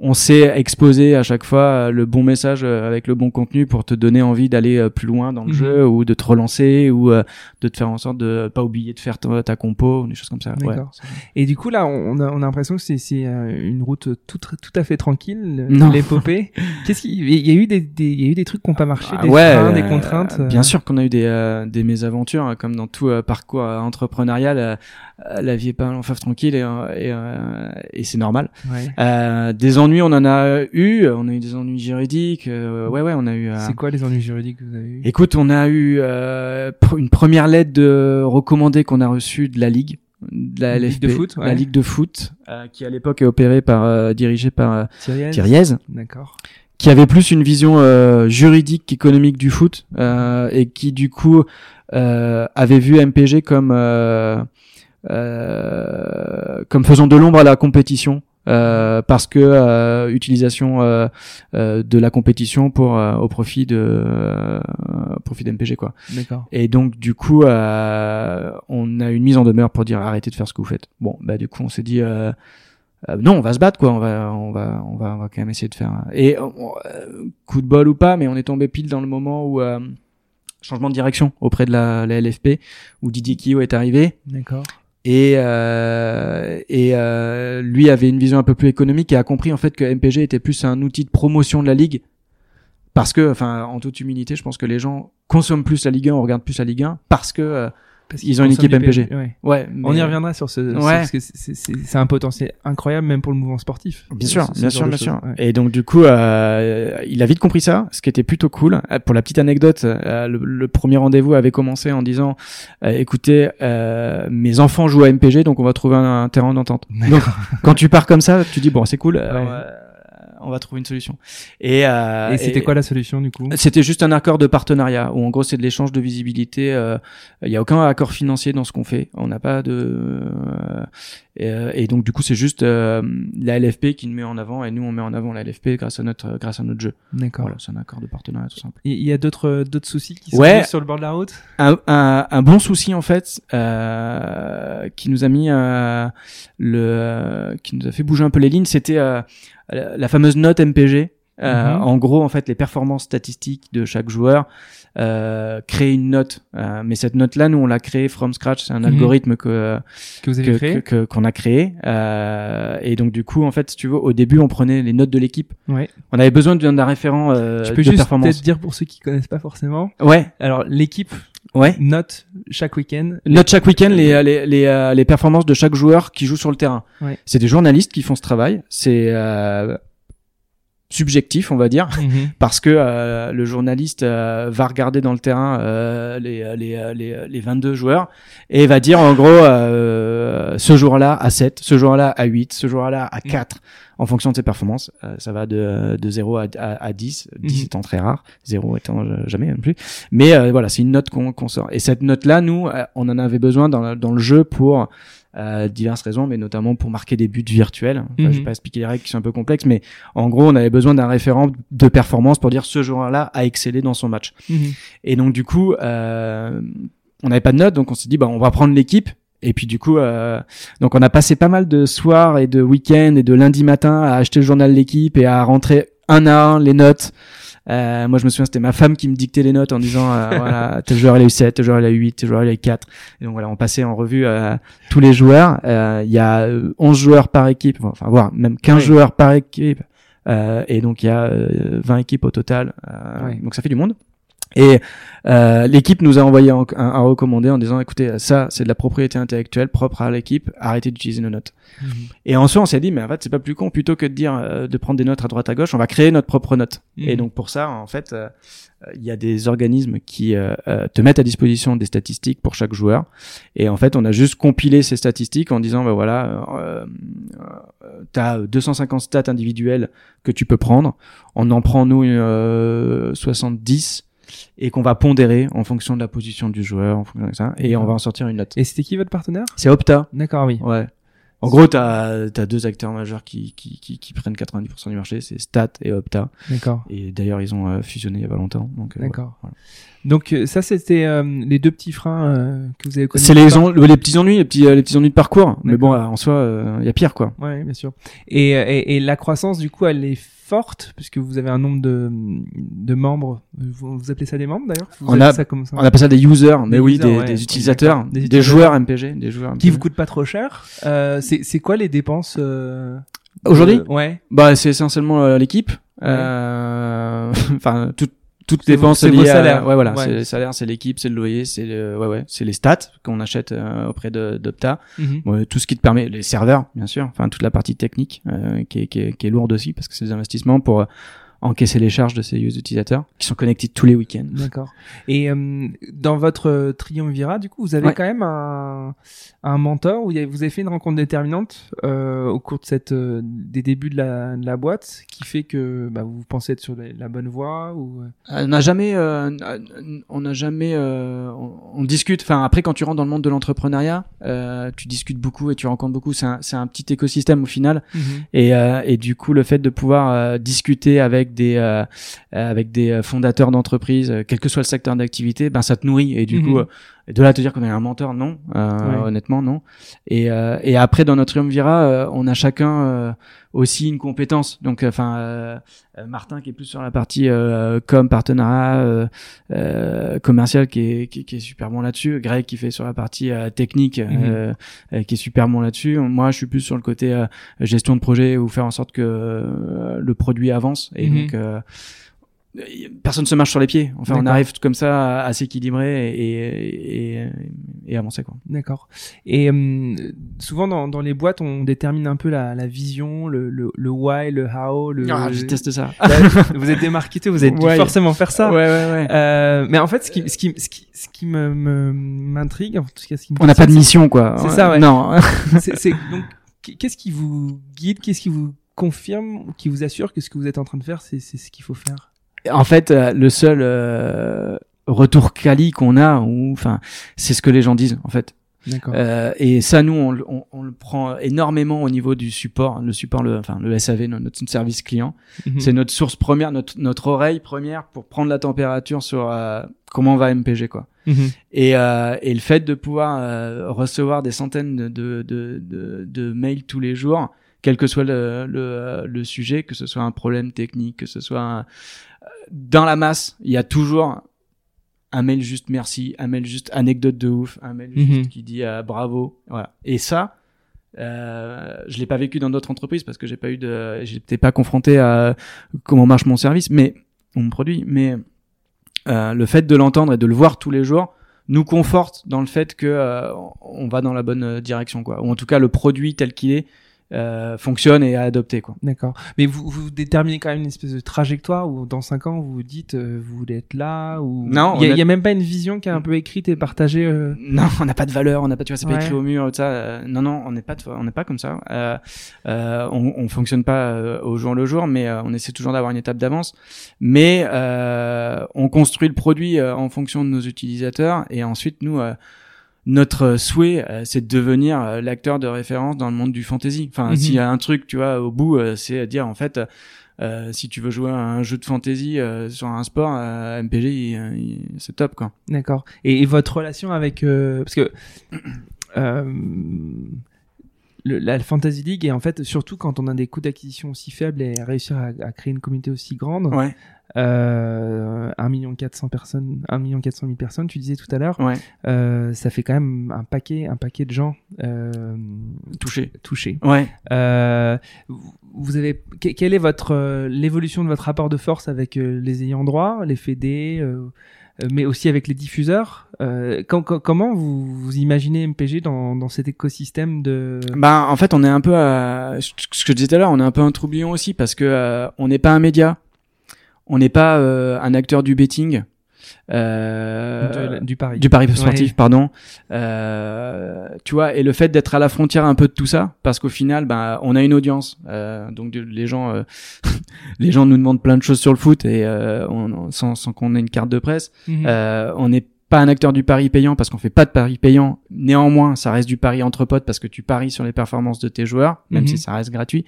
on sait exposer à chaque fois euh, le bon message euh, avec le bon contenu pour te donner envie d'aller euh, plus loin dans le Mhm. jeu ou de te relancer ou de te faire en sorte de pas oublier de faire ta, ta compo ou des choses comme ça. Ouais. Et du coup, là, on a, on a l'impression que c'est, c'est une route tout, tout à fait tranquille, l'épopée. Qu'est-ce qu'il il y a eu des, des, il y a eu des trucs qui n'ont pas marché, Ah des ouais, freins, des contraintes. euh, Bien sûr qu'on a eu des, euh, des mésaventures, hein, comme dans tout euh, parcours entrepreneurial. la vie est pas un long tranquille et, et, et c'est normal. Ouais. Des ennuis, on en a eu. On a eu des ennuis juridiques. euh, ouais, ouais, on a eu. euh, C'est quoi les ennuis juridiques que vous avez eu? Écoute, on a eu euh, pr- une première lettre de recommandée qu'on a reçue de la ligue, de la Ligue LFP, de foot, ouais. la ligue de foot, qui à l'époque est opérée par, dirigée par Thiriez D'accord. qui avait plus une vision euh, juridique qu'économique du foot euh, et qui du coup euh, avait vu MPG comme comme faisant de l'ombre à la compétition euh, parce que euh, utilisation euh, euh, de la compétition pour euh, au profit de euh, au profit d'MPG quoi. D'accord. Et donc du coup euh, on a une mise en demeure pour dire arrêtez de faire ce que vous faites. Bon bah du coup on s'est dit non, on va se battre quoi. On va, on va, on va, on va quand même essayer de faire. un- Et coup de bol ou pas, mais on est tombé pile dans le moment où euh, changement de direction auprès de la, la LFP, où Didier Kio est arrivé D'accord. Et euh, euh, lui avait une vision un peu plus économique et a compris en fait que MPG était plus un outil de promotion de la ligue. Parce que, enfin, en toute humilité, je pense que les gens consomment plus la Ligue 1, on regarde plus la Ligue 1, parce que, euh, Parce Ils ont une équipe MPG. Ouais. ouais. On y reviendra sur ce, sur- Ouais. parce que c'est- c'est c'est- c'est un potentiel incroyable même pour le mouvement sportif. Bien sûr, bien sûr, bien sûr. Ouais. Et donc du coup, euh, il a vite compris ça, ce qui était plutôt cool. Euh, Pour la petite anecdote, euh, le, le premier rendez-vous avait commencé en disant euh, "Écoutez, euh, mes enfants jouent à MPG, donc on va trouver un, un terrain d'entente." Donc quand tu pars comme ça, tu dis bon, c'est cool, alors, euh, on va trouver une solution. Et, euh, Et c'était quoi la solution du coup? C'était juste un accord de partenariat où en gros c'est de l'échange de visibilité. euh, Il y a aucun accord financier dans ce qu'on fait. On n'a pas de euh, et, euh, et donc du coup c'est juste euh, la LFP qui nous met en avant et nous on met en avant la LFP grâce à notre grâce à notre jeu. D'accord. Voilà, c'est un accord de partenariat tout simple. Il y a d'autres d'autres soucis qui sont Ouais. sur le bord de la route? Un, un, un bon souci en fait euh, qui nous a mis euh, le euh, qui nous a fait bouger un peu les lignes, c'était euh, la la fameuse note MPG. Euh, Mhm. En gros, en fait, les performances statistiques de chaque joueur euh, créent une note. Euh, mais cette note-là, nous, on l'a créée from scratch. C'est un Mhm. algorithme que que vous avez que- créé que- que- qu'on a créé. Euh, et donc, du coup, en fait, si tu veux, au début, on prenait les notes de l'équipe. Ouais. On avait besoin d'un d'un référent euh, Tu peux de juste performance. peut-être dire pour ceux qui connaissent pas forcément. Ouais, Alors l'équipe ouais. note chaque week-end. Note chaque week-end les, les, les, euh, les performances de chaque joueur qui joue sur le terrain. Ouais. C'est des journalistes qui font ce travail. C'est euh, subjectif, on va dire. Mhm. parce que euh, le journaliste euh, va regarder dans le terrain euh, les, les, euh, les, les 22 joueurs et va dire en gros euh, ce jour-là à 7, ce jour-là à 8, ce jour-là à 4 en fonction de ses performances. Euh, ça va de, de 0 à, à, à 10, 10 Mhm. étant très rare, 0 étant euh, jamais non plus. Mais euh, voilà, c'est une note qu'on qu'on sort. Et cette note-là, nous, euh, on en avait besoin dans, le- dans le jeu pour euh, diverses raisons, mais notamment pour marquer des buts virtuels. Enfin, Je vais Mhm. pas expliquer les règles qui sont un peu complexes, mais en gros, on avait besoin d'un référent de performance pour dire ce joueur-là a excellé dans son match. Mhm. Et donc du coup, euh, on n'avait pas de notes, donc on s'est dit bah on va prendre l'équipe. Et puis du coup, euh, donc on a passé pas mal de soirs et de week-ends et de lundi matin à acheter le journal de l'équipe et à rentrer un à un les notes. Euh, moi je me souviens c'était ma femme qui me dictait les notes en disant euh, voilà tel joueur il a eu 7, tel joueur il a eu 8, tel joueur il a eu 4. Et donc voilà on passait en revue euh, tous les joueurs. Euh, Il y a euh, 11 joueurs par équipe, enfin voire même 15 Ouais. joueurs par équipe. Euh, et donc il y a euh, 20 équipes au total. Euh. Donc ça fait du monde. Et euh, l'équipe nous a envoyé un, un, un recommandé en disant écoutez ça c'est de la propriété intellectuelle propre à l'équipe. Arrêtez d'utiliser nos notes. Mhm. et ensuite on s'est dit mais en fait c'est pas plus con. Plutôt que de dire euh, de prendre des notes à droite à gauche on va créer notre propre note. Mhm. et donc pour ça en fait euh, il y a des organismes qui euh, euh, te mettent à disposition des statistiques pour chaque joueur. Et en fait on a juste compilé ces statistiques en disant bah voilà euh, euh, t'as 250 stats individuelles que tu peux prendre. On en prend nous euh, 70 et qu'on va pondérer en fonction de la position du joueur en fonction de ça et on va en sortir une note Et c'était qui votre partenaire? C'est Opta D'accord, oui. Ouais. En gros, t'as as deux acteurs majeurs qui, qui, qui, qui prennent 90% du marché, c'est Stat et Opta. D'accord. Et d'ailleurs, ils ont euh, fusionné il y a pas longtemps. Donc, euh, D'accord. voilà. Donc euh, ça c'était euh, les deux petits freins euh, que vous avez connus. C'est les, en- les petits ennuis, les petits, euh, les petits ennuis de parcours. Mais bon, euh, en soi, il y a pire, quoi. Ouais, bien sûr. Et, et, et la croissance, du coup, elle est forte, puisque vous avez un nombre de, de membres. Vous, vous appelez ça des membres, d'ailleurs? On a- ça comme ça? On appelle ça des users, mais Des oui, users, des, ouais. des utilisateurs. Des joueurs MPG, des joueurs Qui MPG. vous coûtent pas trop cher. Euh, c'est quoi les dépenses euh, Aujourd'hui? Ouais. Bah, c'est essentiellement l'équipe. Euh, Enfin, tout, toutes les dépenses liées à- salaires. ouais, voilà, Ouais. c'est les salaires, c'est l'équipe, c'est le loyer, c'est le, ouais, ouais, c'est les stats qu'on achète euh, auprès de d'Opta. Mhm. Tout ce qui te permet, les serveurs, bien sûr, enfin toute la partie technique euh, qui, est, qui, est, qui est lourde aussi parce que c'est des investissements pour euh, encaisser les charges de ces utilisateurs qui sont connectés tous les week-ends. D'accord. Et euh, dans votre euh, triumvirat, du coup, vous avez Ouais. quand même un, un mentor où vous avez fait une rencontre déterminante euh, au cours de cette euh, des débuts de la, de la boîte qui fait que bah, vous pensez être sur la, la bonne voie ou On n'a jamais, on n'a jamais, on, on discute. Enfin après, quand tu rentres dans le monde de l'entrepreneuriat, tu discutes beaucoup et tu rencontres beaucoup. C'est un, petit écosystème au final. Et, euh, et du coup, le fait de pouvoir discuter avec des euh, euh, avec des euh, fondateurs d'entreprises, quel que soit le secteur d'activité, ben ça te nourrit. Et du Mhm. coup, de là à te dire qu'on a un mentor, non, euh, Ouais. honnêtement, non. Et, euh, et après, dans notre triumvirat, euh, on a chacun euh, aussi une compétence. Donc, enfin, euh, euh, Martin qui est plus sur la partie euh, com, partenariat euh, euh, commercial, qui est, qui, qui est super bon là-dessus. Greg qui fait sur la partie euh, technique, euh, euh, qui est super bon là-dessus. Moi, je suis plus sur le côté euh, gestion de projet ou faire en sorte que euh, le produit avance. Et Mhm. donc, euh, personne se marche sur les pieds. Enfin, on arrive comme ça à, à s'équilibrer et, et, et avancer quoi. D'accord. Et euh, souvent dans, dans les boîtes, on détermine un peu la, la vision, le, le, le why, le how, le. Ah, je déteste ça. vous êtes démarqué, vous êtes dû Ouais. forcément faire ça. Ouais, ouais, ouais. Euh, mais en fait, ce qui, ce qui, ce qui, ce qui me, m'intrigue, en tout cas, ce qui me On n'a pas de mission quoi. c'est ça, ouais. Non. c'est, c'est- donc, qu'est-ce qui vous guide, qu'est-ce qui vous confirme, qui vous assure que ce que vous êtes en train de faire, c'est, c'est ce qu'il faut faire? En fait, euh, le seul euh, retour quali qu'on a, ou enfin, c'est ce que les gens disent en fait. Euh, et ça, nous, on, le- on, on le prend énormément au niveau du support. Le support, le, enfin, le SAV, no- notre service client, Mhm. c'est notre source première, notre, notre oreille première pour prendre la température sur euh, comment va MPG quoi. Mhm. Et, euh, et le fait de pouvoir euh, recevoir des centaines de, de, de, de, de mails tous les jours, quel que soit le, le, le sujet, que ce soit un problème technique, que ce soit un- dans la masse, il y a toujours un mail juste merci, un mail juste anecdote de ouf, un mail Mhm. juste qui dit euh, bravo, voilà. Et ça, euh, je l'ai pas vécu dans d'autres entreprises parce que j'ai pas eu de, j'étais pas confronté à comment marche mon service, mais mon produit, mais euh, le fait de l'entendre et de le voir tous les jours nous conforte dans le fait que euh, on va dans la bonne euh, direction quoi ou en tout cas le produit tel qu'il est euh, fonctionne et est adopté quoi D'accord. Mais vous, vous déterminez quand même une espèce de trajectoire où dans cinq ans vous vous dites euh, vous voulez être là ou Non, il y, a- y même pas une vision qui est un peu écrite et partagée. euh, non on n'a pas de valeur on n'a pas tu vois c'est pas Ouais. écrit au mur tout ça euh, non non on n'est pas on n'est pas comme ça euh, euh, on, on fonctionne pas euh, au jour le jour mais euh, on essaie toujours d'avoir une étape d'avance mais euh, on construit le produit euh, en fonction de nos utilisateurs et ensuite nous euh, notre souhait, euh, c'est de devenir euh, l'acteur de référence dans le monde du fantasy. Enfin, Mhm. s'il y a un truc, tu vois, au bout, euh, c'est à dire en fait, euh, si tu veux jouer à un jeu de fantasy euh, sur un sport, euh, MPG, c'est top quoi. D'accord. Et, et votre relation avec euh, parce que euh, le, la Fantasy League et en fait surtout quand on a des coûts d'acquisition aussi faibles et réussir à, à créer une communauté aussi grande, Ouais, euh, 1 million 400 personnes, 1 million 400 000 personnes, tu disais tout à l'heure, ouais, euh, ça fait quand même un paquet, un paquet de gens euh, touché. touchés. Ouais. Euh, vous avez que- quelle est votre euh, l'évolution de votre rapport de force avec euh, les ayants droit, les fédés, euh, mais aussi avec les diffuseurs. Euh, com- com- comment vous, vous imaginez MPG dans, dans cet écosystème de Bah, en fait, on est un peu, à, ce que je disais tout à l'heure, on est un peu un troublion aussi parce que euh, on n'est pas un média, on n'est pas euh, un acteur du betting, euh, de- du Paris du pari sportif, Ouais. pardon. Euh, tu vois, et le fait d'être à la frontière un peu de tout ça, parce qu'au final, bah, on a une audience, euh, donc de- les gens, euh, les gens nous demandent plein de choses sur le foot et euh, on, sans, sans qu'on ait une carte de presse. Mhm. Euh, on n'est pas un acteur du pari payant parce qu'on fait pas de pari payant. Néanmoins, ça reste du pari entre potes parce que tu paries sur les performances de tes joueurs, même Mhm. si ça reste gratuit.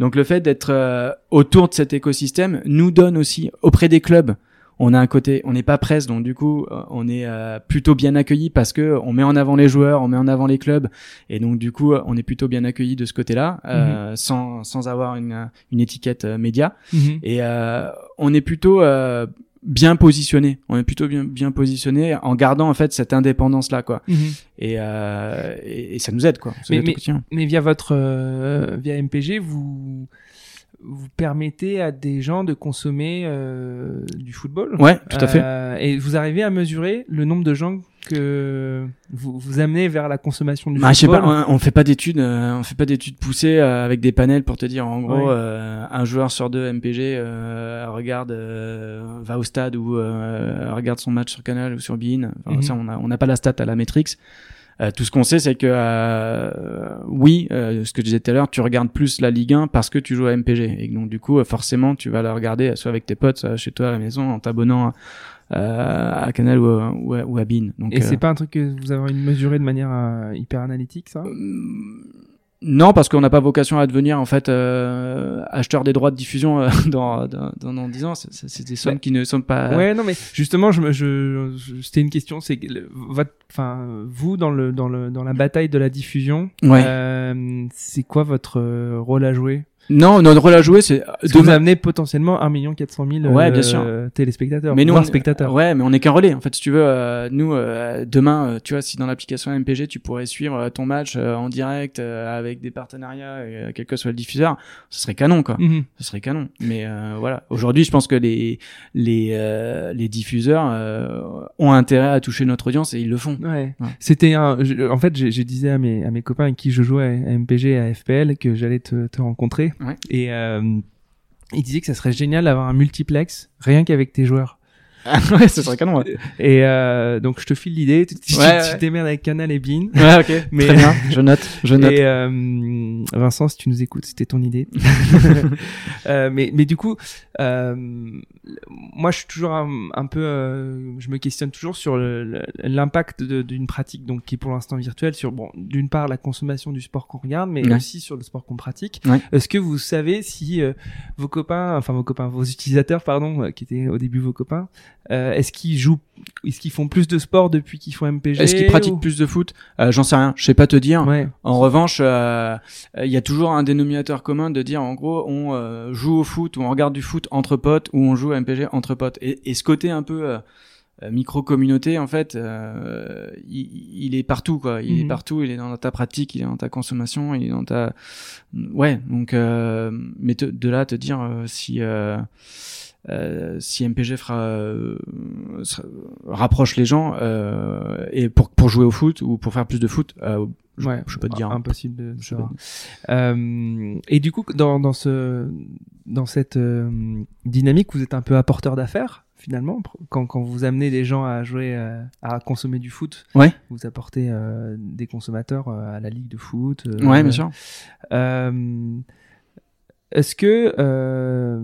Donc le fait d'être euh, autour de cet écosystème nous donne aussi auprès des clubs. On a un côté, on n'est pas presse, donc du coup, euh, on est euh, plutôt bien accueilli parce que on met en avant les joueurs, on met en avant les clubs, et donc du coup, on est plutôt bien accueilli de ce côté-là, euh, sans sans avoir une une étiquette média. Mhm. Et euh, on est plutôt euh, bien positionné. On est plutôt bien bien positionné en gardant en fait cette indépendance là quoi. Mhm. Et, euh, et, et ça nous aide quoi. Ça Mais- mais-. Mais via votre euh, via MPG, vous vous permettez à des gens de consommer euh, du football? Ouais, tout à fait. Euh, et vous arrivez à mesurer le nombre de gens que vous vous amenez vers la consommation du Bah, je sais football? pas, on, fait pas d'études, euh, on fait pas d'études poussées euh, avec des panels pour te dire en gros euh, un joueur sur deux MPG euh, regarde euh, va au stade ou euh, regarde son match sur Canal ou sur Bein. Enfin, Mhm. ça on a on n'a pas la stat à la Matrix. Euh, tout ce qu'on sait, c'est que euh, oui, euh, ce que je disais tout à l'heure, tu regardes plus la Ligue 1 parce que tu joues à MPG et donc du coup, euh, forcément, tu vas la regarder euh, soit avec tes potes, soit chez toi à la maison, en t'abonnant euh, à Canal ou, à- ou, à- ou à. Donc, Et euh, c'est pas un truc que vous avez mesuré de manière euh, hyper analytique, ça? Non, parce qu'on n'a pas vocation à devenir en fait euh, acheteur des droits de diffusion euh, dans, dans, dans, dans 10 ans. C'est- des sommes Ouais. qui ne sont pas. Ouais, non, mais justement, je, me- je, je- c'était une question. C'est votre, enfin, vous dans le dans le dans la bataille de la diffusion, Ouais. euh, c'est quoi votre euh, rôle à jouer? Non, notre rôle à jouer, c'est vous demain. amenez potentiellement 1 400 000 Ouais, euh, bien sûr. téléspectateurs, Mais nous, on- spectateurs. Ouais, mais on n'est qu'un relais. En fait, si tu veux, euh, nous euh, demain, tu vois, si dans l'application MPG, tu pourrais suivre ton match en direct avec des partenariats, quel que soit le diffuseur, ce serait canon, quoi. Mhm. Ce serait canon. Mais euh, voilà, aujourd'hui, je pense que les les euh, les diffuseurs euh, ont intérêt à toucher notre audience et ils le font. Ouais. Ouais. C'était un. je- en fait, je, je disais à mes à mes copains avec qui je jouais à MPG et à FPL que j'allais te, te rencontrer. Et euh, ils disaient que ça serait génial d'avoir un multiplex rien qu'avec tes joueurs. ouais, ce serait canon. Ouais, Et euh, donc je te file l'idée. Tu tu- Ouais, tu ouais. t'émerdes avec Canal et Bean. ouais ok. Mais- Très bien. Je note. Je note. Et euh, Vincent, si tu nous écoutes, c'était ton idée. Euh, mais, mais du coup, euh, moi, je suis toujours un, un peu, euh, je me questionne toujours sur le- le- l'impact de- d'une pratique, donc qui est pour l'instant virtuelle, sur bon, d'une part la consommation du sport qu'on regarde, mais Ouais. aussi sur le sport qu'on pratique. Ouais. Est-ce que vous savez si euh, vos copains, enfin vos copains, vos utilisateurs, pardon, euh, qui étaient au début vos copains, euh, est-ce qu'ils jouent, est-ce qu'ils font plus de sport depuis qu'ils font MPG Est-ce qu'ils pratiquent ou- plus de foot? Euh, J'en sais rien. Je sais pas te dire. Ouais. En revanche, euh, il y a toujours un dénominateur commun de dire en gros on euh, joue au foot ou on regarde du foot entre potes ou on joue à MPG entre potes. Et, et ce côté un peu euh, euh, micro-communauté en fait, euh, il, il est partout quoi. Il est Mhm. partout. Il est dans ta pratique, il est dans ta consommation, il est dans ta ouais. Donc euh, mais te- de là te dire euh, si euh, si MPG fera euh, rapproche les gens euh, et pour pour jouer au foot ou pour faire plus de foot euh, je, Ouais, je peux te dire hein. impossible de, Je sais pas savoir. Euh, et du coup, dans, dans ce, dans cette euh, dynamique, vous êtes un peu apporteur d'affaires finalement. Quand, quand vous amenez des gens à jouer, à consommer du foot, Ouais. vous apportez euh, des consommateurs à la ligue de foot. Ouais, bien sûr. euh, Est-ce que euh,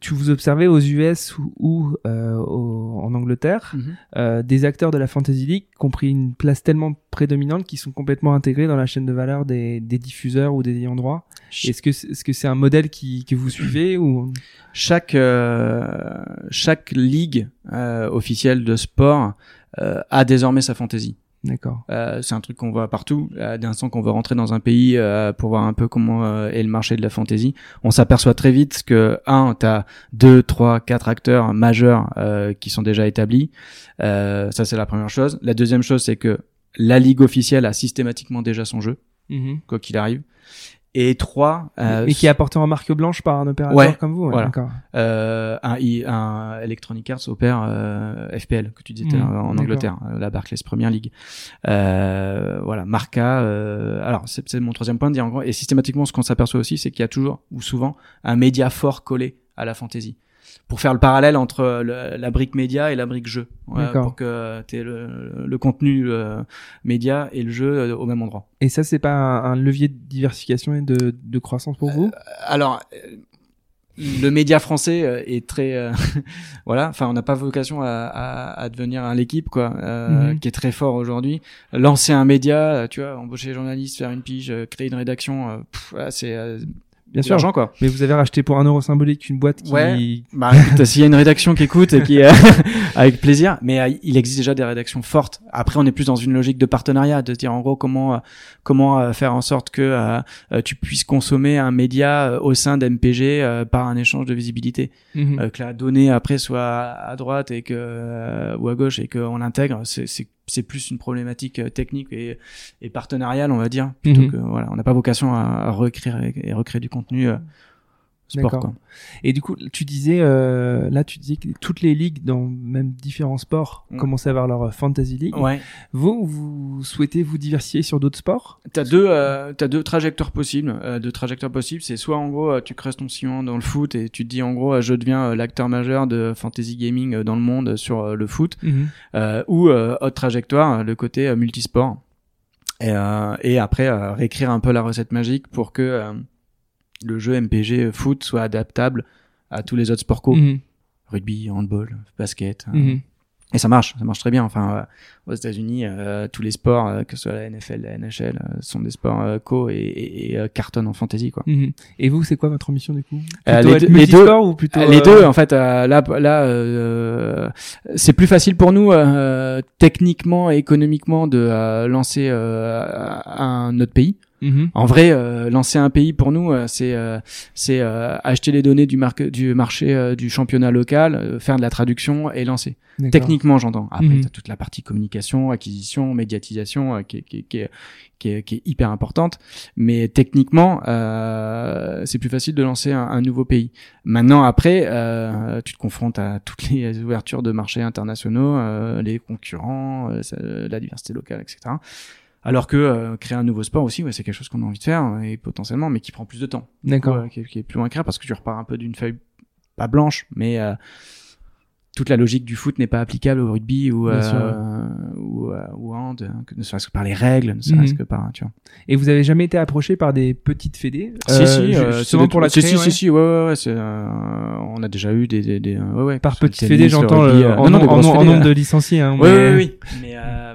tu vous observez aux US ou, ou, euh, au- en Angleterre euh, des acteurs de la Fantasy League qui ont pris une place tellement prédominante qu'ils sont complètement intégrés dans la chaîne de valeur des, des diffuseurs ou des ayants droit. Est-ce que c'est- que c'est un modèle qui, que vous suivez ou? Chaque euh, chaque ligue euh, officielle de sport euh, a désormais sa fantaisie. D'accord Euh, c'est un truc qu'on voit partout. Euh, Dès l'instant qu'on veut rentrer dans un pays euh, pour voir un peu comment euh, est le marché de la fantasy, on s'aperçoit très vite que un, t'as deux, trois, quatre acteurs majeurs euh, qui sont déjà établis. Euh, ça c'est la première chose. La deuxième chose c'est que la ligue officielle a systématiquement déjà son jeu. Mhm. quoi qu'il arrive. Et trois, euh, Et qui est apporté en marque blanche par un opérateur Ouais, comme vous. ouais, voilà. Euh, un, un Electronic Arts opère euh, FPL que tu disais l'heure, en. Angleterre, euh, la Barclays Premier League. Euh, voilà, Marca. euh, alors c'est mon troisième point de dire en gros. Et systématiquement, ce qu'on s'aperçoit aussi, c'est qu'il y a toujours ou souvent un média fort collé à la fantasy. Pour faire le parallèle entre le- la brique média et la brique jeu, D'accord. pour que tu le, le contenu euh, média et le jeu euh, au même endroit. Et ça, c'est pas un, un levier de diversification et de, de croissance pour vous? Alors euh, le média français euh, est très euh, voilà enfin on n'a pas vocation à, à, à devenir un l'équipe quoi euh, Mhm. qui est très fort aujourd'hui lancer un média euh, tu vois embaucher des journalistes faire une pige euh, créer une rédaction euh, voilà, c'est euh, Bien sûr. l'argent quoi Mais vous avez racheté pour un euro symbolique une boîte qui. Ouais. bah écoute, s'il y a une rédaction qui écoute et qui euh, avec plaisir mais euh, il existe déjà des rédactions fortes après on est plus dans une logique de partenariat de dire en gros comment euh, comment euh, faire en sorte que tu puisses consommer un média au sein d'MPG par un échange de visibilité Mhm. que la donnée après soit à droite et que ou à gauche et qu'on l'intègre c'est c'est plus une problématique euh, technique et, et partenariale on va dire plutôt Mhm. que voilà on n'a pas vocation à, à recréer et, et recréer du contenu euh, sport D'accord. quoi Et du coup, tu disais, euh, là, tu disais que toutes les ligues dans même différents sports Mm. commençaient à avoir leur fantasy league. ouais Vous, vous souhaitez vous diversifier sur d'autres sports? T'as deux, euh, t'as deux trajectoires possibles. Euh, deux trajectoires possibles, c'est soit en gros euh, tu creuses ton sillon dans le foot et tu te dis en gros euh, je deviens euh, l'acteur majeur de fantasy gaming euh, dans le monde euh, sur euh, le foot, euh, ou euh, autre trajectoire, euh, le côté euh, multisport. Et, euh, et après euh, réécrire un peu la recette magique pour que euh, le jeu MPG foot soit adaptable à tous les autres sports co, Mhm. rugby, handball, basket. euh, Mhm. et ça marche, ça marche très bien. Enfin, euh, aux États-Unis, euh, tous les sports, euh, que ce soit la NFL, la NHL, sont des sports co et, et, et, cartonnent en fantasy quoi. Mhm. Et vous, c'est quoi votre ambition du coup? Les deux- les multisport ou plutôt les deux, en fait, là, là, euh, c'est plus facile pour nous euh, techniquement et économiquement de lancer un autre pays. Mhm. En vrai, euh, lancer un pays pour nous, euh, c'est euh, c'est euh, acheter les données du, marque, du marché euh, du championnat local, euh, faire de la traduction et lancer. Techniquement, j'entends. Après, Mhm. t'as toute la partie communication, acquisition, médiatisation euh, qui, est- qui, est- qui, est- qui, est, qui est hyper importante. Mais techniquement, euh, c'est plus facile de lancer un, un nouveau pays. Maintenant, après, euh, tu te confrontes à toutes les ouvertures de marchés internationaux, euh, les concurrents, euh, la diversité locale, etc. Alors que euh, créer un nouveau sport aussi, ouais, c'est quelque chose qu'on a envie de faire euh, et potentiellement, mais qui prend plus de temps. D'accord. euh, qui, est- qui est plus loin à créer parce que tu repars un peu d'une feuille pas blanche, mais euh, toute la logique du foot n'est pas applicable au rugby ou euh, ou, euh, ou hand, ne serait-ce que par les règles, ne serait-ce Mhm. que par tu vois. Et vous avez jamais été approché par des petites fédés? Si si, euh, des- pour la créer, si ouais. si si ouais ouais, ouais c'est euh, on a déjà eu des des, des ouais ouais Par sur le petite tennis, fédé, le j'entends en, non, non, des en- en fédés, nombre de licenciés. Hein, Oui, mais- oui, oui. Mais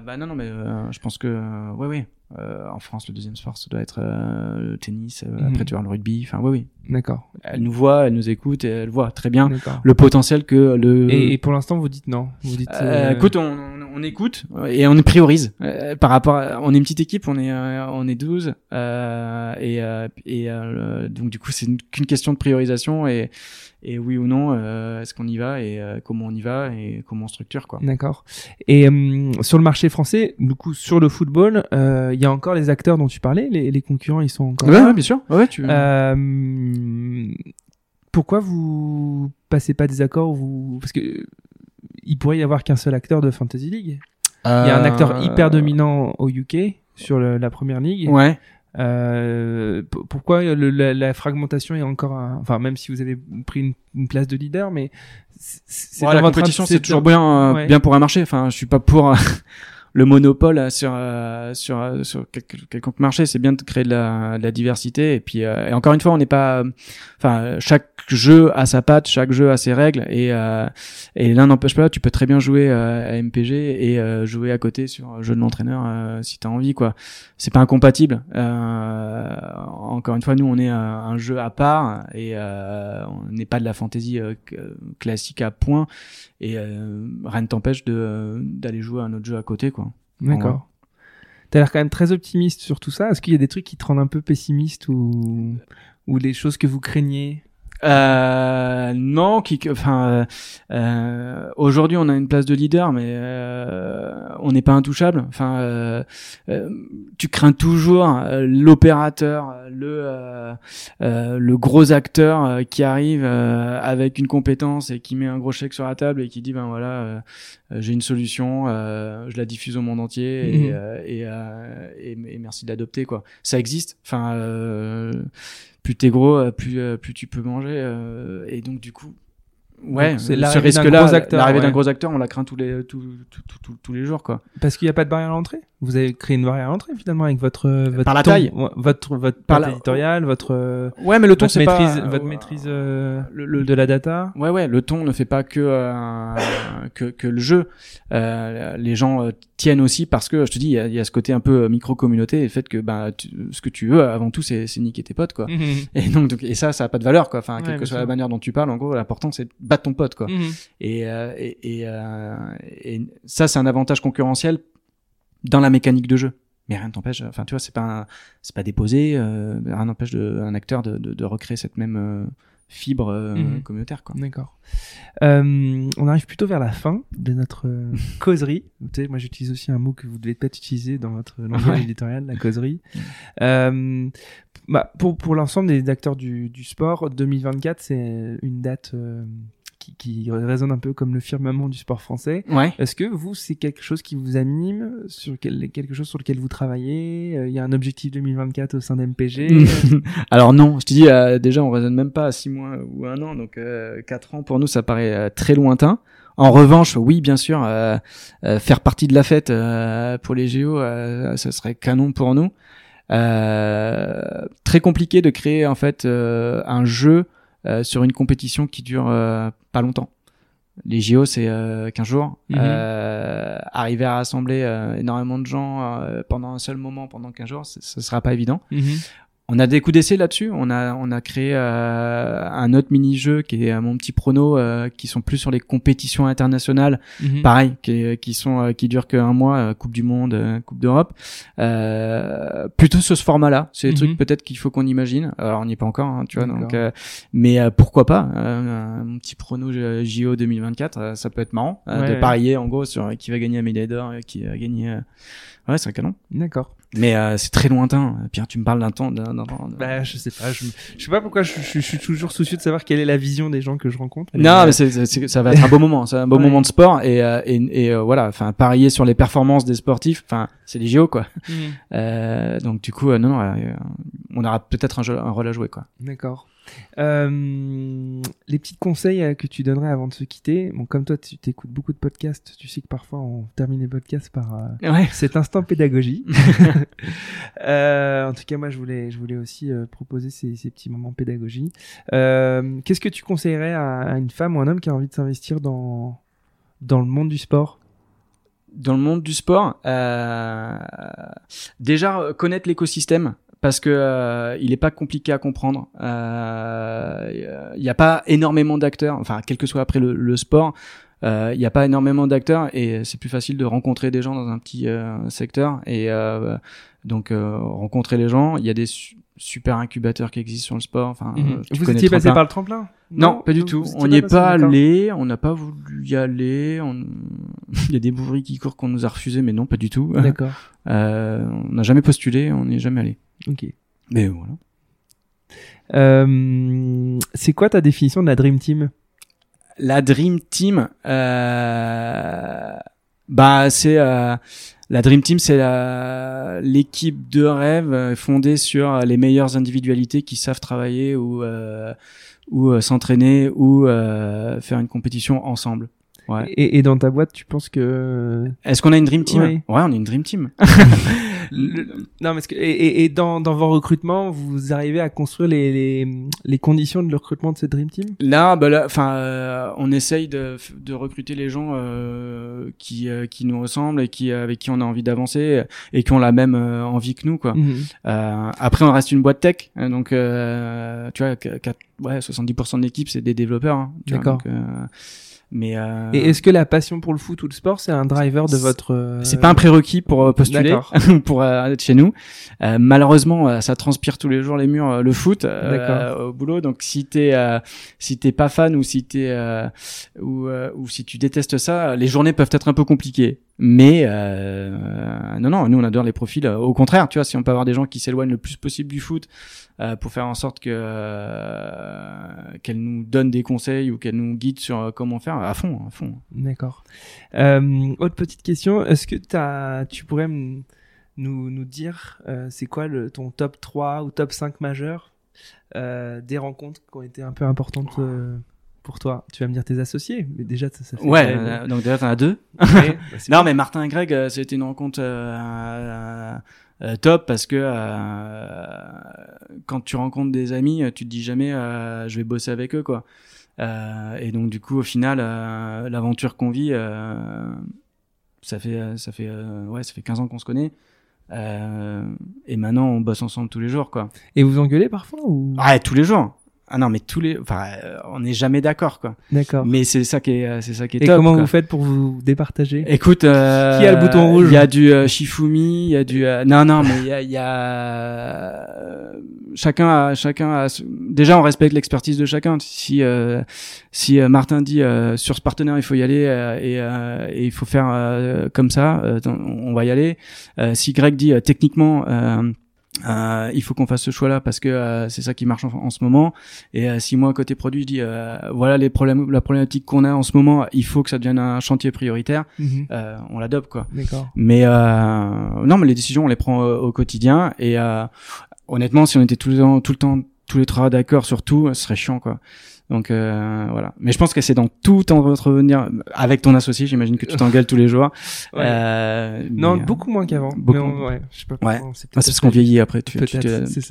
bah non, non, mais euh, je pense que euh, ouais, ouais. Euh, en France, le deuxième sport, ça doit être euh, le tennis. euh, Mhm. Après, tu vois le rugby. Enfin, oui, oui. D'accord. Elle nous voit, elle nous écoute, et elle voit très bien le potentiel que le. Et, et pour l'instant, vous dites non. Vous dites. Euh, euh, écoute, on, on, écoute et on priorise euh, par rapport. À, on est une petite équipe, on est euh, on est 12 euh, et euh, et euh, donc du coup c'est une- qu'une question de priorisation et et oui ou non euh, est-ce qu'on y va et euh, comment on y va et comment on structure quoi. D'accord. Et euh, sur le marché français, du coup, sur le football, euh, il y a encore les acteurs dont tu parlais, les, les concurrents, ils sont encore Ouais, là. ouais, bien sûr. Ouais, tu. Euh, pourquoi vous passez pas des accords vous parce que il pourrait y avoir qu'un seul acteur de Fantasy League. Il y a un acteur hyper dominant au UK sur le- la première ligue. Ouais. Euh, pourquoi le- la, la fragmentation est encore un... enfin même si vous avez pris une, une place de leader mais c'est Ouais, la compétition c'est toujours bien euh, Ouais. bien pour un marché. Enfin, je suis pas pour euh, le monopole euh, sur euh, sur euh, sur quelque- quelconque marché. C'est bien de créer de la, de la diversité et puis euh, et encore une fois, on n'est pas. euh, Enfin, chaque jeu a sa patte, chaque jeu a ses règles et et l'un n'empêche pas. Tu peux très bien jouer à MPG et jouer à côté sur un jeu de l'entraîneur si t'as envie quoi. C'est pas incompatible. Encore une fois, nous on est un, un jeu à part et on n'est pas de la fantaisie classique à point et rien ne t'empêche de d'aller jouer à un autre jeu à côté quoi. D'accord. T'as l'air quand même très optimiste sur tout ça. Est-ce qu'il y a des trucs qui te rendent un peu pessimiste ou ou des choses que vous craignez? Euh, non, qui, enfin, euh, aujourd'hui on a une place de leader, mais euh, on n'est pas intouchable. Enfin, euh, euh, tu crains toujours euh, l'opérateur, le le gros acteur qui arrive avec une compétence et qui met un gros chèque sur la table et qui dit ben voilà, j'ai une solution, je la diffuse au monde entier et, Mhm. et, et, et merci de l'adopter quoi. Ça existe. Enfin plus t'es gros, euh, plus euh, plus tu peux manger. euh, et donc du coup, ouais, c'est ce l'arrivée d'un risque-là, gros acteur, l'arrivée ouais. d'un gros acteur, on la craint tous les tous tous- tous- tous- les jours quoi. Parce qu'il n'y a pas de barrière à l'entrée? Vous avez créé une barrière à l'entrée finalement avec votre votre Par la ton- taille. votre votre Par la- éditoriale, votre euh, Ouais, mais le ton c'est pas votre euh, maîtrise euh, le, le- de la data. Ouais, ouais, le ton ne fait pas que euh, que, que le jeu. Euh, les gens euh, tiennent aussi parce que je te dis, il y a, y a ce côté un peu micro communauté et le fait que bah tu- ce que tu veux avant tout c'est c'est niquer tes potes quoi. Et donc, et ça ça a pas de valeur quoi. Enfin quelle que soit sûr. la manière dont tu parles, en gros l'important c'est battre ton pote quoi. Mhm. Et, euh, et, et, euh, et ça, c'est un avantage concurrentiel dans la mécanique de jeu. Mais rien ne t'empêche, enfin, tu vois, c'est pas, c'est pas déposé, euh, rien n'empêche un acteur de, de, de recréer cette même euh, fibre euh, Mhm. communautaire, quoi. D'accord. On arrive plutôt vers la fin de notre causerie. Vous savez, moi j'utilise aussi un mot que vous devez peut-être utiliser dans votre langage éditorial, la causerie. Bah, pour pour l'ensemble des acteurs du, du sport, 2024 c'est une date qui, qui résonne un peu comme le firmament du sport français. Ouais. Est-ce que vous, c'est quelque chose qui vous anime, sur quel, quelque chose sur lequel vous travaillez? Euh, Il y a un objectif 2024 au sein d'MPG Alors non, je te dis, euh, déjà, on raisonne même pas à six mois ou un an, donc euh, quatre ans pour nous, ça paraît euh, très lointain. En revanche, oui, bien sûr, euh, euh, faire partie de la fête euh, pour les JO, euh, ce serait canon pour nous. Euh, très compliqué de créer en fait euh, un jeu euh, sur une compétition qui dure euh, pas longtemps. Les JO, c'est euh, 15 jours. Mhm. Euh, arriver à rassembler euh, énormément de gens euh, pendant un seul moment, pendant 15 jours, ce sera pas évident. Mhm. On a des coups d'essai là-dessus. On a on a créé euh, un autre mini-jeu qui est euh, mon petit prono, euh, qui sont plus sur les compétitions internationales. Mhm. Pareil, qui, qui sont euh, qui durent qu'un mois, euh, Coupe du Monde, euh, Coupe d'Europe. Euh, plutôt ce format-là. C'est des Mhm. trucs peut-être qu'il faut qu'on imagine. Alors on n'y est pas encore, hein, tu vois. Donc, euh, mais euh, pourquoi pas euh, Mon petit prono euh, JO 2024, euh, ça peut être marrant euh, Ouais, de ouais. parier en gros sur qui va gagner la médaille d'or, et qui va gagner. Ouais, c'est un canon. D'accord. Mais euh, c'est très lointain. Pierre, tu me parles d'un temps. d'un- d'un- d'un- Bah, je sais pas. Je, je sais pas pourquoi je, je- je suis toujours soucieux de savoir quelle est la vision des gens que je rencontre. Non, euh, mais c'est, c'est- c'est- ça va être un beau moment. C'est un beau Ouais. moment de sport et euh, et, et, euh, voilà. Enfin, parier sur les performances des sportifs. Enfin, c'est les JO quoi. Euh, donc du coup, euh, non, non, euh, on aura peut-être un, jeu- un rôle à jouer quoi. D'accord. Euh, les petits conseils euh, que tu donnerais avant de se quitter. Bon, comme toi, tu t'écoutes beaucoup de podcasts. Tu sais que parfois on termine les podcasts par euh, Ouais. cet instant pédagogie. Euh, en tout cas, moi, je voulais, je voulais aussi proposer ces, ces petits moments pédagogie. Qu'est-ce que tu conseillerais à, à une femme ou un homme qui a envie de s'investir dans dans le monde du sport? Dans le monde du sport, déjà connaître l'écosystème parce que euh, il est pas compliqué à comprendre. Euh, Il n'y a pas énormément d'acteurs. Enfin, quel que soit après le, le sport. euh, Il n'y a pas énormément d'acteurs et c'est plus facile de rencontrer des gens dans un petit euh, secteur et euh, donc euh, rencontrer les gens. Il y a des su- super incubateurs qui existent sur le sport. Enfin, euh, tu Mhm. Vous étiez passé par le tremplin? Non, pas du tout. On n'y est pas allé, on n'a pas voulu y aller. On... Il y a des bourris qui courent qu'on nous a refusé, mais non, pas du tout. D'accord. Euh, on n'a jamais postulé, on n'y est jamais allé. Ok. Mais voilà. Euh, c'est quoi ta définition de la Dream Team? La Dream Team, euh... bah c'est euh, la Dream Team, c'est l'équipe de rêve fondée sur les meilleures individualités qui savent travailler ou euh, ou s'entraîner ou euh, faire une compétition ensemble. Ouais. et, et dans ta boîte, tu penses que Est-ce qu'on a une Dream Team Oui. Ouais, on est une Dream Team. Le- non, mais que, et, et- et dans, dans vos recrutements, vous arrivez à construire les, les, les conditions de le recrutement de cette Dream Team? Là, bah là, enfin, euh, on essaye de, de recruter les gens euh, qui euh, qui nous ressemblent et qui avec qui on a envie d'avancer et qui ont la même euh, envie que nous, quoi. Euh, après, on reste une boîte tech, hein, donc euh, tu vois, qu- qu- ouais 70% de l'équipe c'est des développeurs. Hein, D'accord. Mais euh, Et est-ce que la passion pour le foot ou le sport, c'est un driver de votre euh, c'est pas un prérequis pour euh, postuler D'accord. pour euh, être chez nous. Euh, malheureusement, ça transpire tous les jours les murs le foot euh, au boulot. Donc si t'es euh, si t'es pas fan ou si t'es euh, ou euh, ou si tu détestes ça, les journées peuvent être un peu compliquées. Mais euh, non non, nous on adore les profils. Au contraire, tu vois, si on peut avoir des gens qui s'éloignent le plus possible du foot euh, pour faire en sorte que euh, qu'elles nous donnent des conseils ou qu'elles nous guident sur euh, comment faire, à fond, à fond. D'accord. Autre petite question, est-ce que tu pourrais nous, nous dire c'est quoi le, ton top 3 ou top 5 majeur des rencontres qui ont été un peu importantes pour toi? Tu vas me dire tes associés, mais déjà ça, ça fait Ouais, euh, donc déjà t'en as deux. Ouais, bah, Non, mais Martin et Greg, c'était une rencontre euh, euh, top parce que euh, quand tu rencontres des amis, euh, tu te dis jamais euh, je vais bosser avec eux quoi. Euh, et donc du coup, au final, euh, l'aventure qu'on vit, euh, ça fait ça fait ouais, ça fait 15 ans qu'on se connaît. Euh, et maintenant, on bosse ensemble tous les jours quoi. Et vous engueulez parfois ou? Ouais, tous les jours. Ah non, mais tous les, enfin, euh, on n'est jamais d'accord quoi. D'accord. Mais c'est ça qui est, euh, c'est ça qui est Et top. comment quoi. vous faites pour vous départager? Écoute, euh, Qui a le bouton rouge? Il y a du euh, Shifumi, il y a du euh, non non mais il y a, y a euh, chacun a chacun a déjà on respecte l'expertise de chacun. Si euh, si Martin dit euh, sur ce partenaire il faut y aller euh, et, euh, et il faut faire euh, comme ça, euh, on va y aller. Euh, si Greg dit euh, techniquement euh, euh, il faut qu'on fasse ce choix-là parce que euh, c'est ça qui marche en, en ce moment. Et euh, si moi côté produit je dis euh, voilà les problèmes, la problématique qu'on a en ce moment, il faut que ça devienne un chantier prioritaire euh, on l'adopte quoi. D'accord. Mais euh, non, mais les décisions on les prend au quotidien et euh, honnêtement, si on était tout le temps, tout le temps, tous les trois d'accord sur tout, ce serait chiant quoi. Donc euh, voilà. Mais je pense que c'est dans tout entrevenir avec ton associé. J'imagine que tu t'engueules tous les jours. Ouais. Euh, non, mais, euh, beaucoup moins qu'avant. beaucoup Mais on- ouais, je sais pas. Ouais. c'est ah, parce qu'on vieillit après. Tu, tu,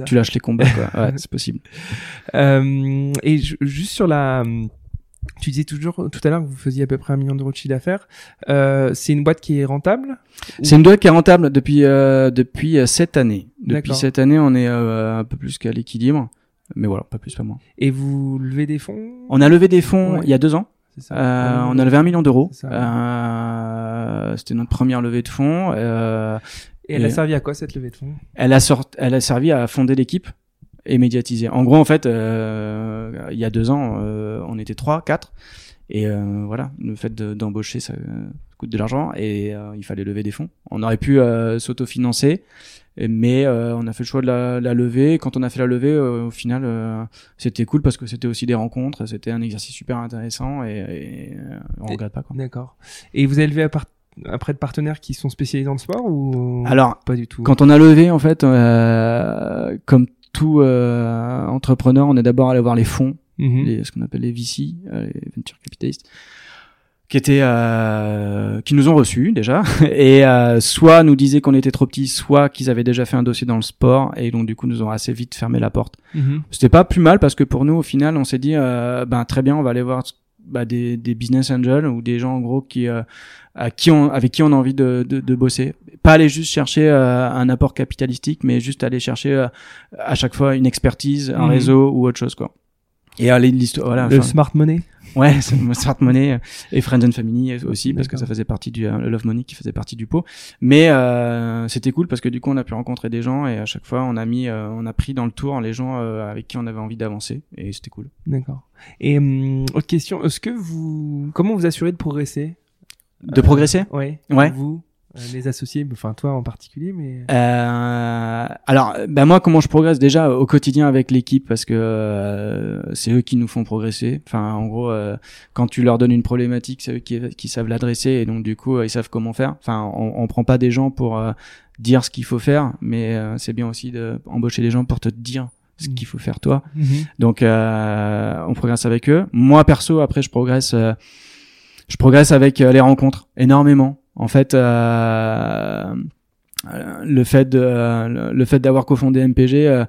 tu, lâches les combats quoi. Ouais, c'est possible. Euh, et ju- juste sur la, tu disais toujours tout à l'heure que vous faisiez à peu près un million d'euros de chiffre d'affaires. Euh, c'est une boîte qui est rentable. C'est une boîte qui est rentable depuis euh, depuis euh, cette année. Depuis cette année, on est euh, un peu plus qu'à l'équilibre. Mais voilà, pas plus, pas moins. Et vous levez des fonds? On a levé des fonds Ouais. il y a deux ans. Ça. Euh, on a levé un million d'euros. Euh, C'était notre première levée de fonds. Euh, Et elle a servi à quoi cette levée de fonds? Elle a sort, elle a servi à fonder l'équipe et médiatiser. En gros, en fait, euh, il y a deux ans, euh, on était trois, quatre, et euh, voilà, le fait de- d'embaucher, ça coûte de l'argent et il fallait lever des fonds. On aurait pu s'autofinancer, et- mais euh, on a fait le choix de la, la lever. Quand on a fait la levée, euh, au final, euh, c'était cool parce que c'était aussi des rencontres, c'était un exercice super intéressant et, et, euh, on Et- regrette pas quoi. D'accord. Et vous avez levé à part- après de partenaires qui sont spécialisés dans le sport ou Alors, pas du tout? Quand on a levé, en fait, euh, comme tout euh, entrepreneur, on est d'abord allé voir les fonds, Mhm. les, ce qu'on appelle les VC, euh, les venture capitalistes, qui étaient, euh, qui nous ont reçus déjà, et euh, soit nous disaient qu'on était trop petits, soit qu'ils avaient déjà fait un dossier dans le sport, et donc du coup nous ont assez vite fermé la porte. Mhm. C'était pas plus mal parce que pour nous, au final, on s'est dit, euh, ben très bien, on va aller voir bah, des, des business angels ou des gens en gros qui, euh, à qui on, avec qui on a envie de, de, de bosser. Pas aller juste chercher euh, un apport capitalistique, mais juste aller chercher euh, à chaque fois une expertise, un Mhm. réseau ou autre chose quoi. Et aller l'histoire, voilà. Le smart money. Ouais, Smart Money euh, et Friends and Family aussi parce que ça faisait partie du euh, Love Money qui faisait partie du pot. Mais euh, c'était cool parce que du coup on a pu rencontrer des gens et à chaque fois on a mis euh, on a pris dans le tour les gens euh, avec qui on avait envie d'avancer et c'était cool. D'accord. Et hum, autre question, est-ce que vous, comment vous assurez de progresser? De progresser? Ouais. Ouais. Vous, euh, les associés, enfin toi en particulier, mais. Euh, alors, ben moi, comment je progresse déjà au quotidien avec l'équipe parce que euh, c'est eux qui nous font progresser. Enfin, en gros, euh, quand tu leur donnes une problématique, c'est eux qui, qui savent l'adresser et donc du coup, euh, ils savent comment faire. Enfin, on, on prend pas des gens pour euh, dire ce qu'il faut faire, mais euh, c'est bien aussi d'embaucher des gens pour te dire ce Mm. qu'il faut faire toi. Mhm. Donc, euh, on progresse avec eux. Moi, perso, après, je progresse, euh, je progresse avec euh, les rencontres énormément. En fait, euh, euh, le fait de euh, le fait d'avoir cofondé MPG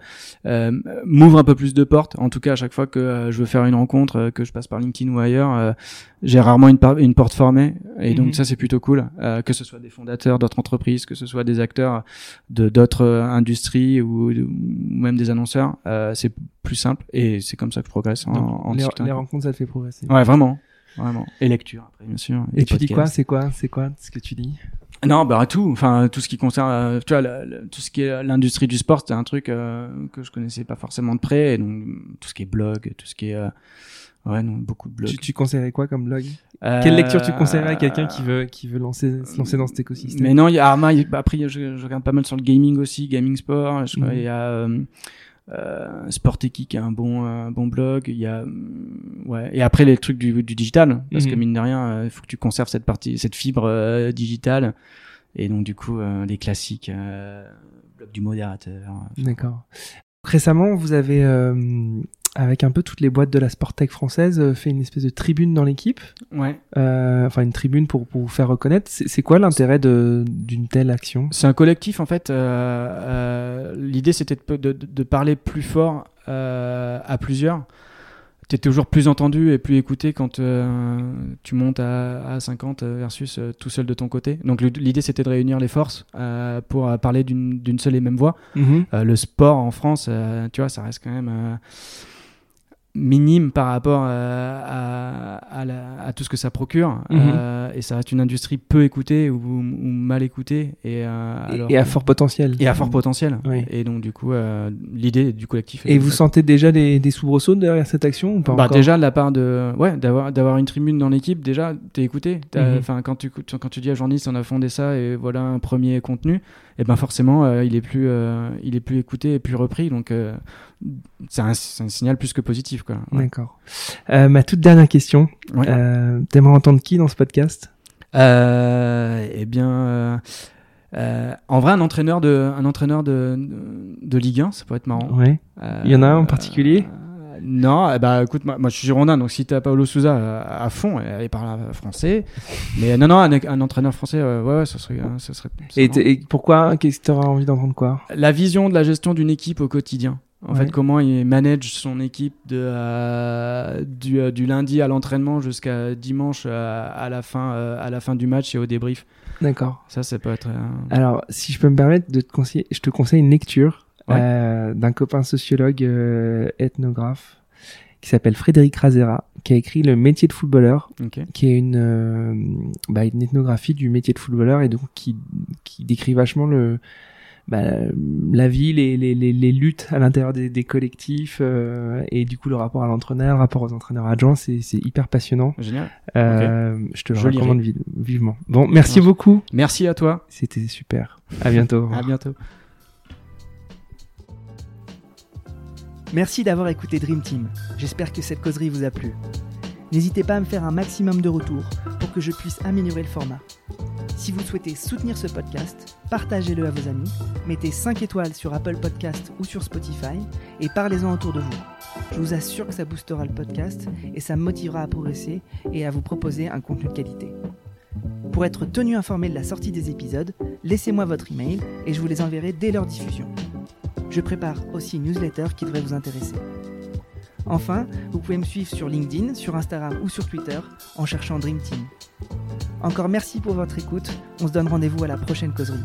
euh, m'ouvre un peu plus de portes. En tout cas à chaque fois que je veux faire une rencontre que je passe par LinkedIn ou ailleurs j'ai rarement une, une porte formée. Et donc mhm. ça c'est plutôt cool que ce soit des fondateurs d'autres entreprises que ce soit des acteurs de d'autres industries ou, même des annonceurs c'est plus simple et c'est comme ça que je progresse en, en les, les, rencontres ça te fait progresser. Ouais vraiment vraiment. Et lecture après bien sûr. Et, tu dis quoi c'est quoi c'est quoi ce que tu dis non, bah tout, enfin tout ce qui concerne, euh, tu vois, tout ce qui est l'industrie du sport, c'est un truc euh, que je connaissais pas forcément de près, et donc tout ce qui est blog, tout ce qui est, euh, ouais, non, beaucoup de blogs. Tu, tu conseillerais quoi comme blog Quelle lecture tu conseillerais à quelqu'un qui veut qui veut lancer se lancer dans cet écosystème? Mais non, il y a Arma, après je, je, regarde pas mal sur le gaming aussi, gaming sport, je crois, mhm. il y a euh, Sporteki qui a un bon un bon blog il y a mm, ouais. Et après les trucs du, du digital parce que mhm. mine de rien euh, il faut que tu conserves cette partie cette fibre euh, digitale. Et donc du coup euh, les classiques blog du modérateur. D'accord. Récemment vous avez avec un peu toutes les boîtes de la Sportec française, euh, fait une espèce de tribune dans l'équipe. Ouais. Euh, enfin, une tribune pour, pour vous faire reconnaître. C'est quoi l'intérêt d'une telle action? C'est un collectif, en fait. Euh, L'idée, c'était de, de, de, parler plus fort à plusieurs. Tu es toujours plus entendu et plus écouté quand tu montes à, à 50 versus tout seul de ton côté. Donc l'idée c'était de réunir les forces pour parler d'une seule et même voix. Mm-hmm. le sport en France, tu vois, ça reste quand même minime par rapport euh, à, à, tout ce que ça procure. Mhm. euh, et ça reste une industrie peu écoutée ou, mal écoutée et, euh, et à fort potentiel. Et à fort potentiel. Et donc du coup l'idée du collectif et vous sentez déjà des, des soubresauts derrière cette action ou pas bah, déjà de la part de ouais d'avoir d'avoir une tribune dans l'équipe déjà t'es écouté. Mhm. enfin quand tu quand tu dis à journaliste on a fondé ça et voilà un premier contenu et ben forcément il est plus il est plus écouté et plus repris donc c'est un, un, signal plus que positif. quoi. D'accord. Euh, ma toute dernière question. Euh, T'aimerais entendre qui dans ce podcast? Euh, Eh bien, euh, euh, en vrai, un entraîneur de, un entraîneur de, de, Ligue 1, ça pourrait être marrant. Ouais. Il y en a un en particulier? Non, bah écoute, moi, moi, je suis girondin, donc si t'as Paolo Souza à, fond, il parle français. Mais non, non, un, entraîneur français, ouais, ouais, ça serait. Ça serait et, et, pourquoi Qu'est-ce que tu auras envie d'entendre quoi? La vision de la gestion d'une équipe au quotidien. En fait, comment il manage son équipe de, euh, du, euh, du, lundi à l'entraînement jusqu'à dimanche euh, à, la fin, à la fin du match et au débrief. D'accord. Ça, ça peut être. Alors, si je peux me permettre de te conseiller, je te conseille une lecture d'un copain sociologue ethnographe qui s'appelle Frédéric Razera, qui a écrit Le métier de footballeur, qui est une, bah, une ethnographie du métier de footballeur et donc qui, qui décrit vachement le bah, la vie, les, les, les, luttes à l'intérieur des, des collectifs euh, et du coup le rapport à l'entraîneur, le rapport aux entraîneurs adjoints, c'est, c'est hyper passionnant. Génial. Euh, Je te le recommande vivement. Bon, merci beaucoup. Merci à toi. C'était super. À bientôt. à bientôt. Merci d'avoir écouté Dream Team. J'espère que cette causerie vous a plu. N'hésitez pas à me faire un maximum de retours pour que je puisse améliorer le format. Si vous souhaitez soutenir ce podcast, partagez-le à vos amis, mettez 5 étoiles sur Apple Podcast ou sur Spotify et parlez-en autour de vous. Je vous assure que ça boostera le podcast et ça me motivera à progresser et à vous proposer un contenu de qualité. Pour être tenu informé de la sortie des épisodes, laissez-moi votre email et je vous les enverrai dès leur diffusion. Je prépare aussi une newsletter qui devrait vous intéresser. Enfin, vous pouvez me suivre sur LinkedIn, sur Instagram ou sur Twitter en cherchant Dream Team. Encore merci pour votre écoute, on se donne rendez-vous à la prochaine causerie.